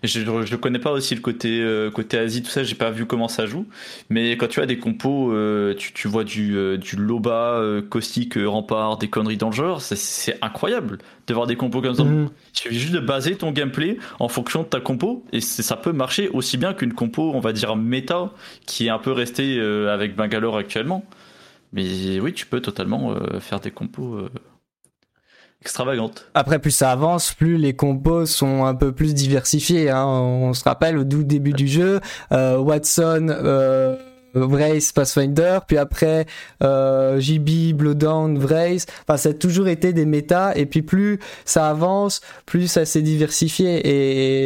Speaker 4: Je, je connais pas aussi le côté côté Asie tout ça, j'ai pas vu comment ça joue. Mais quand tu as des compos, tu, tu vois du du Loba, caustique, euh, rempart, des conneries dans le genre, c'est- incroyable de voir des compos comme ça. Il suffit juste de baser ton gameplay en fonction de ta compo et ça peut marcher aussi bien qu'une compo, on va dire méta, qui est un peu restée avec Bangalore actuellement. Mais oui, tu peux totalement euh, faire des compos euh, extravagantes.
Speaker 1: Après, plus ça avance, plus les compos sont un peu plus diversifiés. hein. On se rappelle au tout début du jeu, euh, Watson, Vrace, Pathfinder, puis après euh, JB, Blowdown, Vrace. Enfin, ça a toujours été des méta, et puis plus ça avance, plus ça s'est diversifié,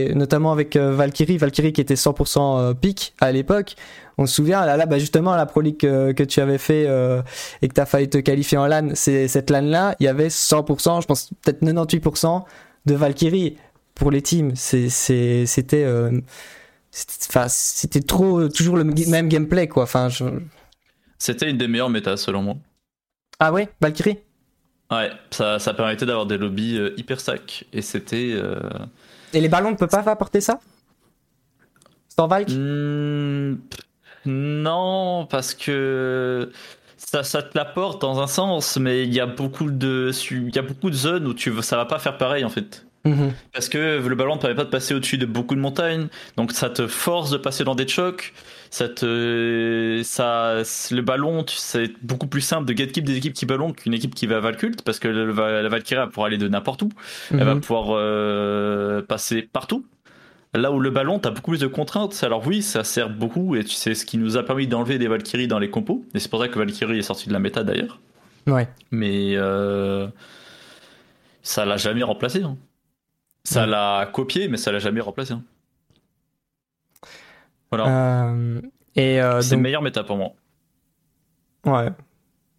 Speaker 1: et notamment avec euh, Valkyrie, Valkyrie qui était 100% euh, pick à l'époque. On se souvient, là, là bah justement, la Pro que, que tu avais fait euh, et que tu as failli te qualifier en LAN, c'est cette LAN-là, il y avait 100%, je pense peut-être 98% de Valkyrie pour les teams. C'était, euh, c'était, trop, toujours le même gameplay, quoi. Enfin, je...
Speaker 4: C'était une des meilleures métas selon moi.
Speaker 1: Ah ouais, Valkyrie?
Speaker 4: Ouais, ça, ça permettait d'avoir des lobbies euh, hyper stack. Et c'était. euh,
Speaker 1: Et les ballons ne peuvent pas apporter ça? En Valk?
Speaker 4: Hmm, non, parce que ça, ça te l'apporte dans un sens, mais il y a beaucoup de, il y a beaucoup de zones où tu, ça va pas faire pareil en fait.
Speaker 1: Mhm.
Speaker 4: Parce que le ballon ne permet pas de passer au-dessus de beaucoup de montagnes, donc ça te force de passer dans des chocs. Ça te, ça, le ballon, c'est beaucoup plus simple de gatekeep des équipes qui ballon qu'une équipe qui va à Valcult, parce que la Valkyrie va pouvoir aller de n'importe où. Elle va
Speaker 1: Mhm.
Speaker 4: pouvoir euh, passer partout. Là où le ballon, t'as beaucoup plus de contraintes. Alors oui, ça sert beaucoup, et c'est ce qui nous a permis d'enlever des Valkyries dans les compos. Et c'est pour ça que Valkyrie est sorti de la méta d'ailleurs.
Speaker 1: Ouais.
Speaker 4: Mais euh, ça l'a jamais remplacé. hein. Ça l'a copié, mais ça l'a jamais remplacé. hein. Voilà.
Speaker 1: Euh, et euh,
Speaker 4: c'est
Speaker 1: donc,
Speaker 4: meilleur méta pour moi.
Speaker 1: ouais.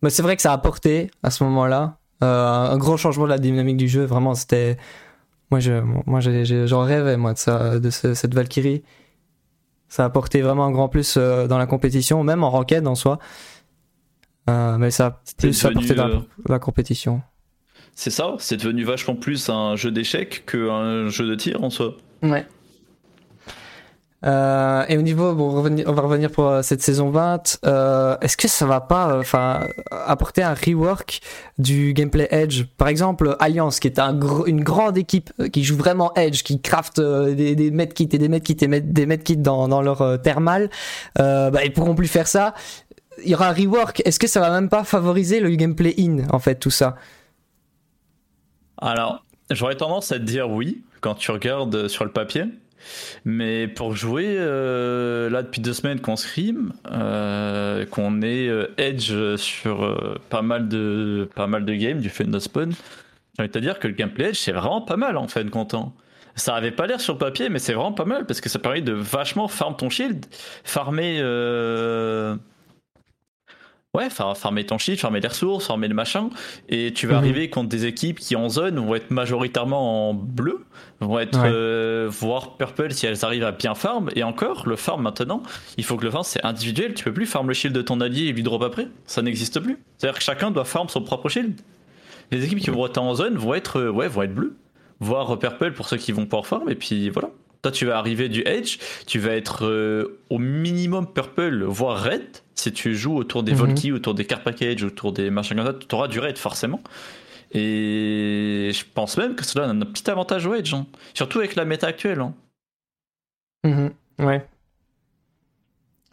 Speaker 1: Mais c'est vrai que ça a apporté à ce moment-là euh, un gros changement de la dynamique du jeu. Vraiment, c'était. Moi, je, j'en rêvais moi de ça, de ce- cette Valkyrie. Ça a apporté vraiment un grand plus dans la compétition, même en ranked en soi. Mais ça a plus apporté
Speaker 4: devenu,
Speaker 1: la compétition.
Speaker 4: C'est ça, c'est devenu vachement plus un jeu d'échecs qu'un jeu de tir en soi.
Speaker 1: Ouais. Euh, et au niveau, bon, on va revenir- pour euh, cette saison 20. euh, Est-ce que ça va pas, enfin, apporter un rework du gameplay Edge? Par exemple, Alliance, qui est une grande équipe qui joue vraiment Edge, qui craft des, medkits et des medkits et des medkits dans, dans leur thermal, euh, bah, ils pourront plus faire ça. Il y aura un rework. Est-ce que ça va même pas favoriser le gameplay in, en fait, tout ça?
Speaker 4: Alors, j'aurais tendance à te dire oui quand tu regardes sur le papier. Mais pour jouer, euh, là depuis deux semaines qu'on scrim, euh, qu'on est euh, edge sur pas mal de pas mal de games du fait de spawn, j'ai envie de te dire que le gameplay edge c'est vraiment pas mal en fait de content. Ça avait pas l'air sur le papier, mais c'est vraiment pas mal parce que ça permet de vachement farm ton shield, farmer. Ouais, far- farmer ton shield, farmer les ressources, farmer le machin, et tu vas
Speaker 1: Mhm.
Speaker 4: arriver contre des équipes qui en zone vont être majoritairement en bleu, vont être
Speaker 1: Ouais.
Speaker 4: euh, voire purple si elles arrivent à bien farm. Et encore, le farm maintenant, il faut que le farm c'est individuel. Tu peux plus farm le shield de ton allié et lui drop après. Ça n'existe plus. C'est-à-dire que chacun doit farm son propre shield. Les équipes qui vont être en zone vont être euh, ouais vont être bleues, voire purple pour ceux qui vont pouvoir farm. Et puis voilà. Toi, tu vas arriver du edge, tu vas être euh, au minimum purple, voire red. Si tu joues autour des. Volky, autour des car package, autour des machins comme ça, tu auras du raid forcément. Et je pense même que cela a un petit avantage au edge, hein. surtout avec la méta actuelle. hein.
Speaker 1: Mhm. Ouais.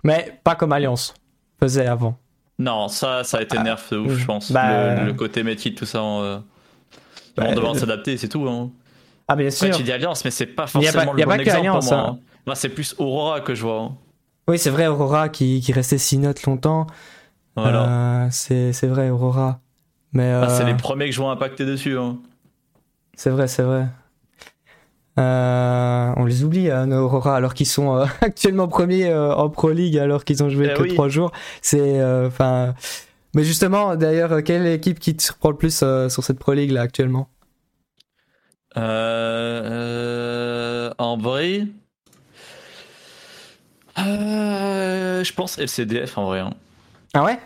Speaker 1: Mais pas comme Alliance faisait avant.
Speaker 4: Non, ça, ça a été nerf de ouf, je pense.
Speaker 1: Bah,
Speaker 4: le, le côté medkit, tout ça, euh, ils
Speaker 1: bah,
Speaker 4: devoir
Speaker 1: euh,
Speaker 4: s'adapter, c'est tout. Hein.
Speaker 1: Ah, bien sûr.
Speaker 4: tu dis Alliance, mais c'est pas
Speaker 1: Il y a
Speaker 4: forcément
Speaker 1: pas- il y a
Speaker 4: le
Speaker 1: pas
Speaker 4: exemple
Speaker 1: Alliance,
Speaker 4: pour moi.
Speaker 1: hein.
Speaker 4: hein. Moi, c'est plus Aurora que je vois. hein.
Speaker 1: Oui, c'est vrai, Aurora qui, qui restait 6 notes longtemps.
Speaker 4: Voilà.
Speaker 1: Euh, c'est vrai, Aurora. Mais
Speaker 4: Ah, c'est
Speaker 1: euh,
Speaker 4: les premiers que je vois impacter dessus. hein.
Speaker 1: c'est vrai, c'est vrai. Euh, on les oublie, hein, nos Aurora, alors qu'ils sont euh, actuellement premiers euh, en Pro League, alors qu'ils ont joué
Speaker 4: Eh
Speaker 1: que. 3 jours. C'est, enfin. mais justement, d'ailleurs, quelle équipe qui te surprend le plus sur cette Pro League là actuellement?
Speaker 4: Euh, euh, en vrai, euh, je pense LCDF en vrai. hein.
Speaker 1: Ah ouais?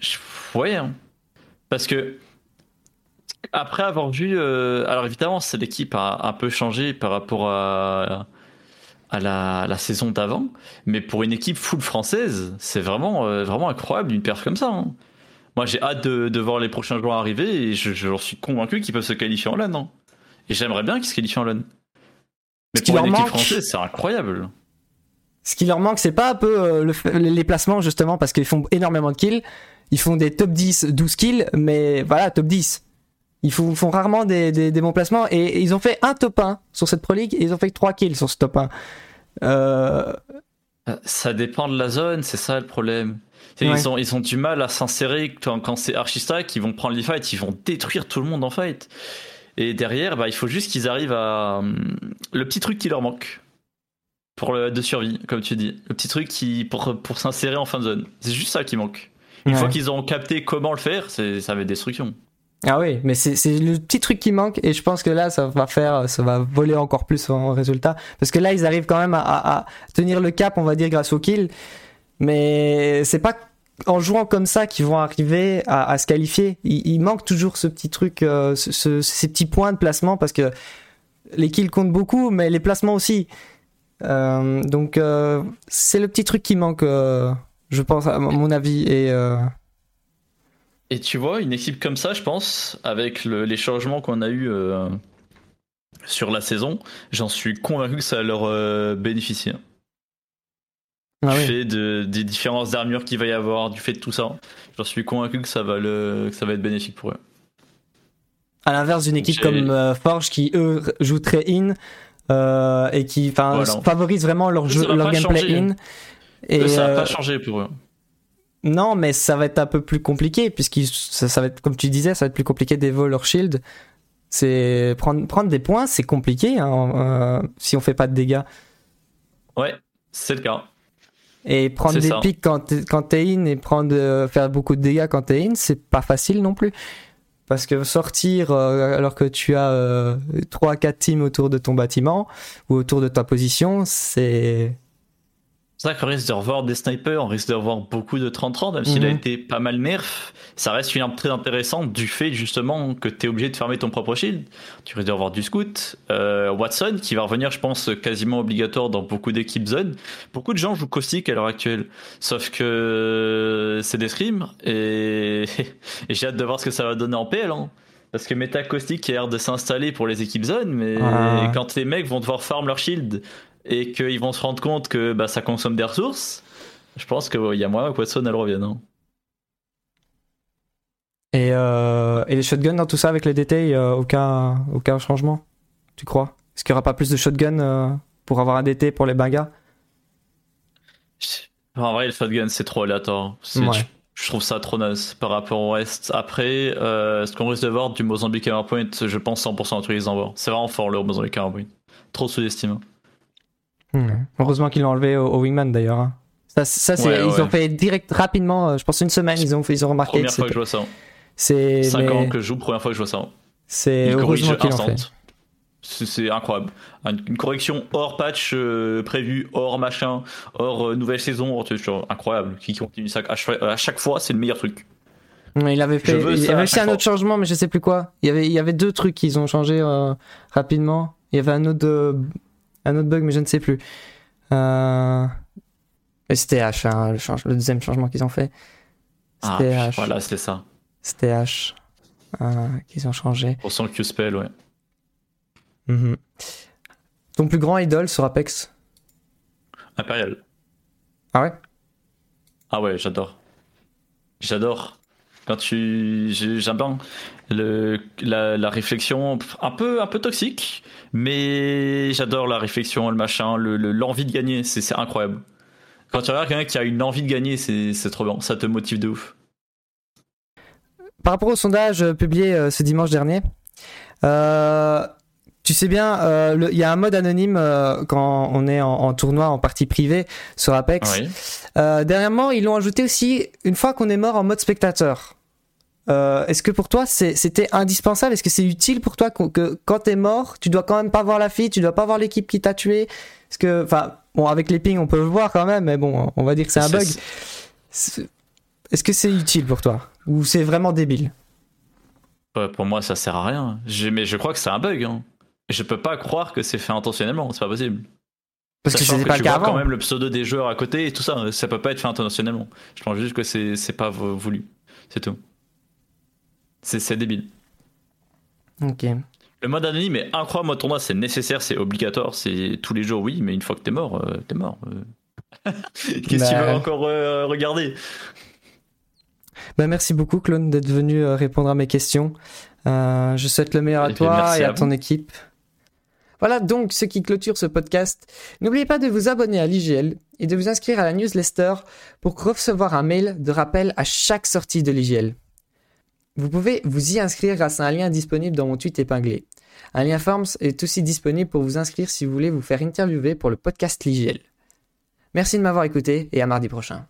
Speaker 4: Je- Ouais, hein. parce que après avoir vu, euh, alors évidemment, c'est l'équipe a un peu changé par rapport à à la, la saison d'avant, mais pour une équipe full française, c'est vraiment euh, vraiment incroyable une perf comme ça. hein. Moi, j'ai hâte de, de voir les prochains joueurs arriver et je, suis convaincu qu'ils peuvent se qualifier en LAN. Et j'aimerais bien qu'ils se qualifient en LAN. Mais
Speaker 1: Ce
Speaker 4: pour
Speaker 1: leur
Speaker 4: une équipe
Speaker 1: manque-
Speaker 4: française, c'est incroyable.
Speaker 1: Ce qui leur manque, c'est pas un peu euh, le les placements, justement, parce qu'ils font énormément de kills. Ils font des top 10, 12 kills, mais voilà, top 10. Ils font, font rarement des, des, des bons placements. Et, et ils ont fait un top 1 sur cette Pro League, et ils ont fait que 3 kills sur ce top 1. Euh,
Speaker 4: Euh, Ça dépend de la zone, c'est ça le problème.
Speaker 1: Ouais.
Speaker 4: Ils, ont, ils ont du mal à s'insérer quand, quand c'est archi-stack, ils vont prendre les fights, ils vont détruire tout le monde en fight. Et derrière, bah, il faut juste qu'ils arrivent à. hum, Le petit truc qui leur manque. Pour le de survie, comme tu dis. Le petit truc qui, pour, pour s'insérer en fin de zone. C'est juste ça qui manque. Une
Speaker 1: Ouais.
Speaker 4: fois qu'ils auront capté comment le faire, c'est- ça va être destruction.
Speaker 1: Ah oui, mais c'est c'est le petit truc qui manque et je pense que là ça va faire, ça va voler encore plus en résultat parce que là ils arrivent quand même à, à- à tenir le cap, on va dire grâce au kill, mais c'est pas en jouant comme ça qu'ils vont arriver à, se qualifier. Il, manque toujours ce petit truc, euh, ce- ce- ces petits points de placement parce que les kills comptent beaucoup, mais les placements aussi. Euh, donc euh, c'est le petit truc qui manque, je pense à mon avis et
Speaker 4: Et tu vois, une équipe comme ça, je pense, avec le- les changements qu'on a eu sur la saison, j'en suis convaincu que ça va leur bénéficier.
Speaker 1: Ah
Speaker 4: du
Speaker 1: oui.
Speaker 4: fait de, des différences d'armure qu'il va y avoir, du fait de tout ça, j'en suis convaincu que ça va, le, que ça va être bénéfique pour eux.
Speaker 1: À l'inverse d'une équipe comme euh, Forge qui eux jouent très in euh, et qui
Speaker 4: Voilà.
Speaker 1: favorisent vraiment leur jeu, leur gameplay
Speaker 4: changer.
Speaker 1: in. Et
Speaker 4: ça va
Speaker 1: euh,
Speaker 4: pas changer pour eux.
Speaker 1: non, mais ça va être un peu plus compliqué puisque ça, ça va être comme tu disais, ça va être plus compliqué d'évoluer leur shield. C'est prendre prendre des points, c'est compliqué hein, euh, si on fait pas de dégâts.
Speaker 4: Ouais, c'est le cas.
Speaker 1: Et prendre des pics quand t'es, quand t'es in et prendre euh, faire beaucoup de dégâts quand t'es in, c'est pas facile non plus. Parce que sortir euh, alors que tu as euh, 3 4 teams autour de ton bâtiment ou autour de ta position, c'est
Speaker 4: C'est vrai qu'on risque de revoir des snipers, on risque de revoir beaucoup de 30-30, même s'il a
Speaker 1: Mhm.
Speaker 4: été pas mal nerf. Ça reste une arme très intéressante du fait justement que tu es obligé de fermer ton propre shield. Tu risques de revoir du scout. Euh, Watson, qui va revenir, je pense, quasiment obligatoire dans beaucoup d'équipes zone. Beaucoup de gens jouent caustique à l'heure actuelle. Sauf que c'est des scrims et, et j'ai hâte de voir ce que ça va donner en PL. hein. Parce que Meta Caustic qui a l'air de s'installer pour les équipes zone, mais
Speaker 1: Ah.
Speaker 4: quand les mecs vont devoir farm leur shield et qu'ils vont se rendre compte que bah, ça consomme des ressources, je pense qu'il y a moyen que Watson elle revienne. hein.
Speaker 1: et, euh, et les shotguns dans tout ça avec les DT, euh, aucun aucun changement. Tu crois? Est-ce qu'il y aura pas plus de shotguns euh, pour avoir un DT pour les bagarres
Speaker 4: En vrai, le shotgun c'est trop aléatoire.
Speaker 1: Ouais.
Speaker 4: je, je trouve ça trop naze par rapport au reste. Après, euh, ce qu'on risque de voir du Mozambique Hammer Point, je pense 100% de tous les envois. C'est vraiment fort le Mozambique Hammer Point. Trop sous-estimé.
Speaker 1: Heureusement qu'ils l'ont enlevé au, au Wingman d'ailleurs. hein. Ça, ça c'est
Speaker 4: Ouais,
Speaker 1: ils
Speaker 4: ouais.
Speaker 1: ont fait direct rapidement. euh, Je pense une semaine ils ont fait, ils ont remarqué.
Speaker 4: Première
Speaker 1: que
Speaker 4: fois que
Speaker 1: c'était-
Speaker 4: je vois ça.
Speaker 1: C'est
Speaker 4: 5
Speaker 1: mais
Speaker 4: ans que je joue, première fois que je vois ça.
Speaker 1: c'est
Speaker 4: Une corrige
Speaker 1: heureusement qu'ils l'ont fait.
Speaker 4: instant. C'est c'est incroyable. Une une correction hors patch euh, prévu, hors machin, hors euh, nouvelle saison, hors- c'est incroyable. Qui continue ça à chaque, à chaque fois, c'est le meilleur truc.
Speaker 1: Ouais, Il avait fait.
Speaker 4: veux
Speaker 1: Il avait aussi
Speaker 4: chaque
Speaker 1: un
Speaker 4: fois.
Speaker 1: autre changement, mais je sais plus quoi. Il y avait, il y avait deux trucs qu'ils ont changé euh, rapidement. Il y avait un autre, euh, un autre bug, mais je ne sais plus. Euh... C'était H, hein, le, change- le deuxième changement qu'ils ont fait.
Speaker 4: Ah,
Speaker 1: C'était H.
Speaker 4: voilà, c'était ça.
Speaker 1: C'était H euh, qu'ils ont changé.
Speaker 4: Pour son Q-spell, ouais.
Speaker 1: Mhm. Ton plus grand idole sur Apex
Speaker 4: Impérial.
Speaker 1: Ah ouais?
Speaker 4: Ah ouais, j'adore. J'adore. Quand tu. j'ai- J'aime bien le, la, la réflexion un peu, un peu toxique, mais j'adore la réflexion, le machin, l'envie le, l'envie de gagner, c'est incroyable. Quand tu regardes quelqu'un qui a une envie de gagner, c'est trop bien, ça te motive de ouf.
Speaker 1: Par rapport au sondage euh, publié euh, ce dimanche dernier, euh, tu sais bien, euh, il y a un mode anonyme euh, quand on est en, en tournoi en partie privée sur Apex.
Speaker 4: Oui.
Speaker 1: Dernièrement, ils l'ont ajouté aussi une fois qu'on est mort en mode spectateur. Euh, Est-ce que pour toi c'était indispensable? Est-ce que c'est utile pour toi que quand t'es mort, tu dois quand même pas voir la fille, tu dois pas voir l'équipe qui t'a tué? Parce que, enfin, bon, avec les pings on peut le voir quand même, mais bon, on va dire que c'est un bug. Est-ce que c'est utile pour toi? Ou c'est vraiment débile?
Speaker 4: Ouais, pour moi, ça sert à rien. Je- mais je crois que c'est un bug. Hein. Je peux pas croire que c'est fait intentionnellement, c'est pas possible.
Speaker 1: Parce que c'était pas
Speaker 4: tu
Speaker 1: le cas
Speaker 4: vois quand même le pseudo des joueurs à côté et tout ça, ça peut pas être fait intentionnellement. Je pense juste que c'est pas vo- voulu. C'est tout. C'est débile.
Speaker 1: Ok.
Speaker 4: Le mode anonyme est incroyable, mode tournoi, c'est nécessaire, c'est obligatoire, c'est tous les jours, oui, mais une fois que t'es mort, euh, t'es mort. euh. Qu'est-ce que tu
Speaker 1: Bah.
Speaker 4: veux encore euh, regarder?
Speaker 1: Bah, merci beaucoup, Clone, d'être venu répondre à mes questions. Je souhaite le meilleur à
Speaker 4: Et puis,
Speaker 1: toi et à,
Speaker 4: à
Speaker 1: ton équipe. Voilà donc ce qui clôture ce podcast. N'oubliez pas de vous abonner à l'IGL et de vous inscrire à la newsletter pour recevoir un mail de rappel à chaque sortie de l'IGL. Vous pouvez vous y inscrire grâce à un lien disponible dans mon tweet épinglé. Un lien Forms est aussi disponible pour vous inscrire si vous voulez vous faire interviewer pour le podcast l'IGL. Merci de m'avoir écouté et à mardi prochain.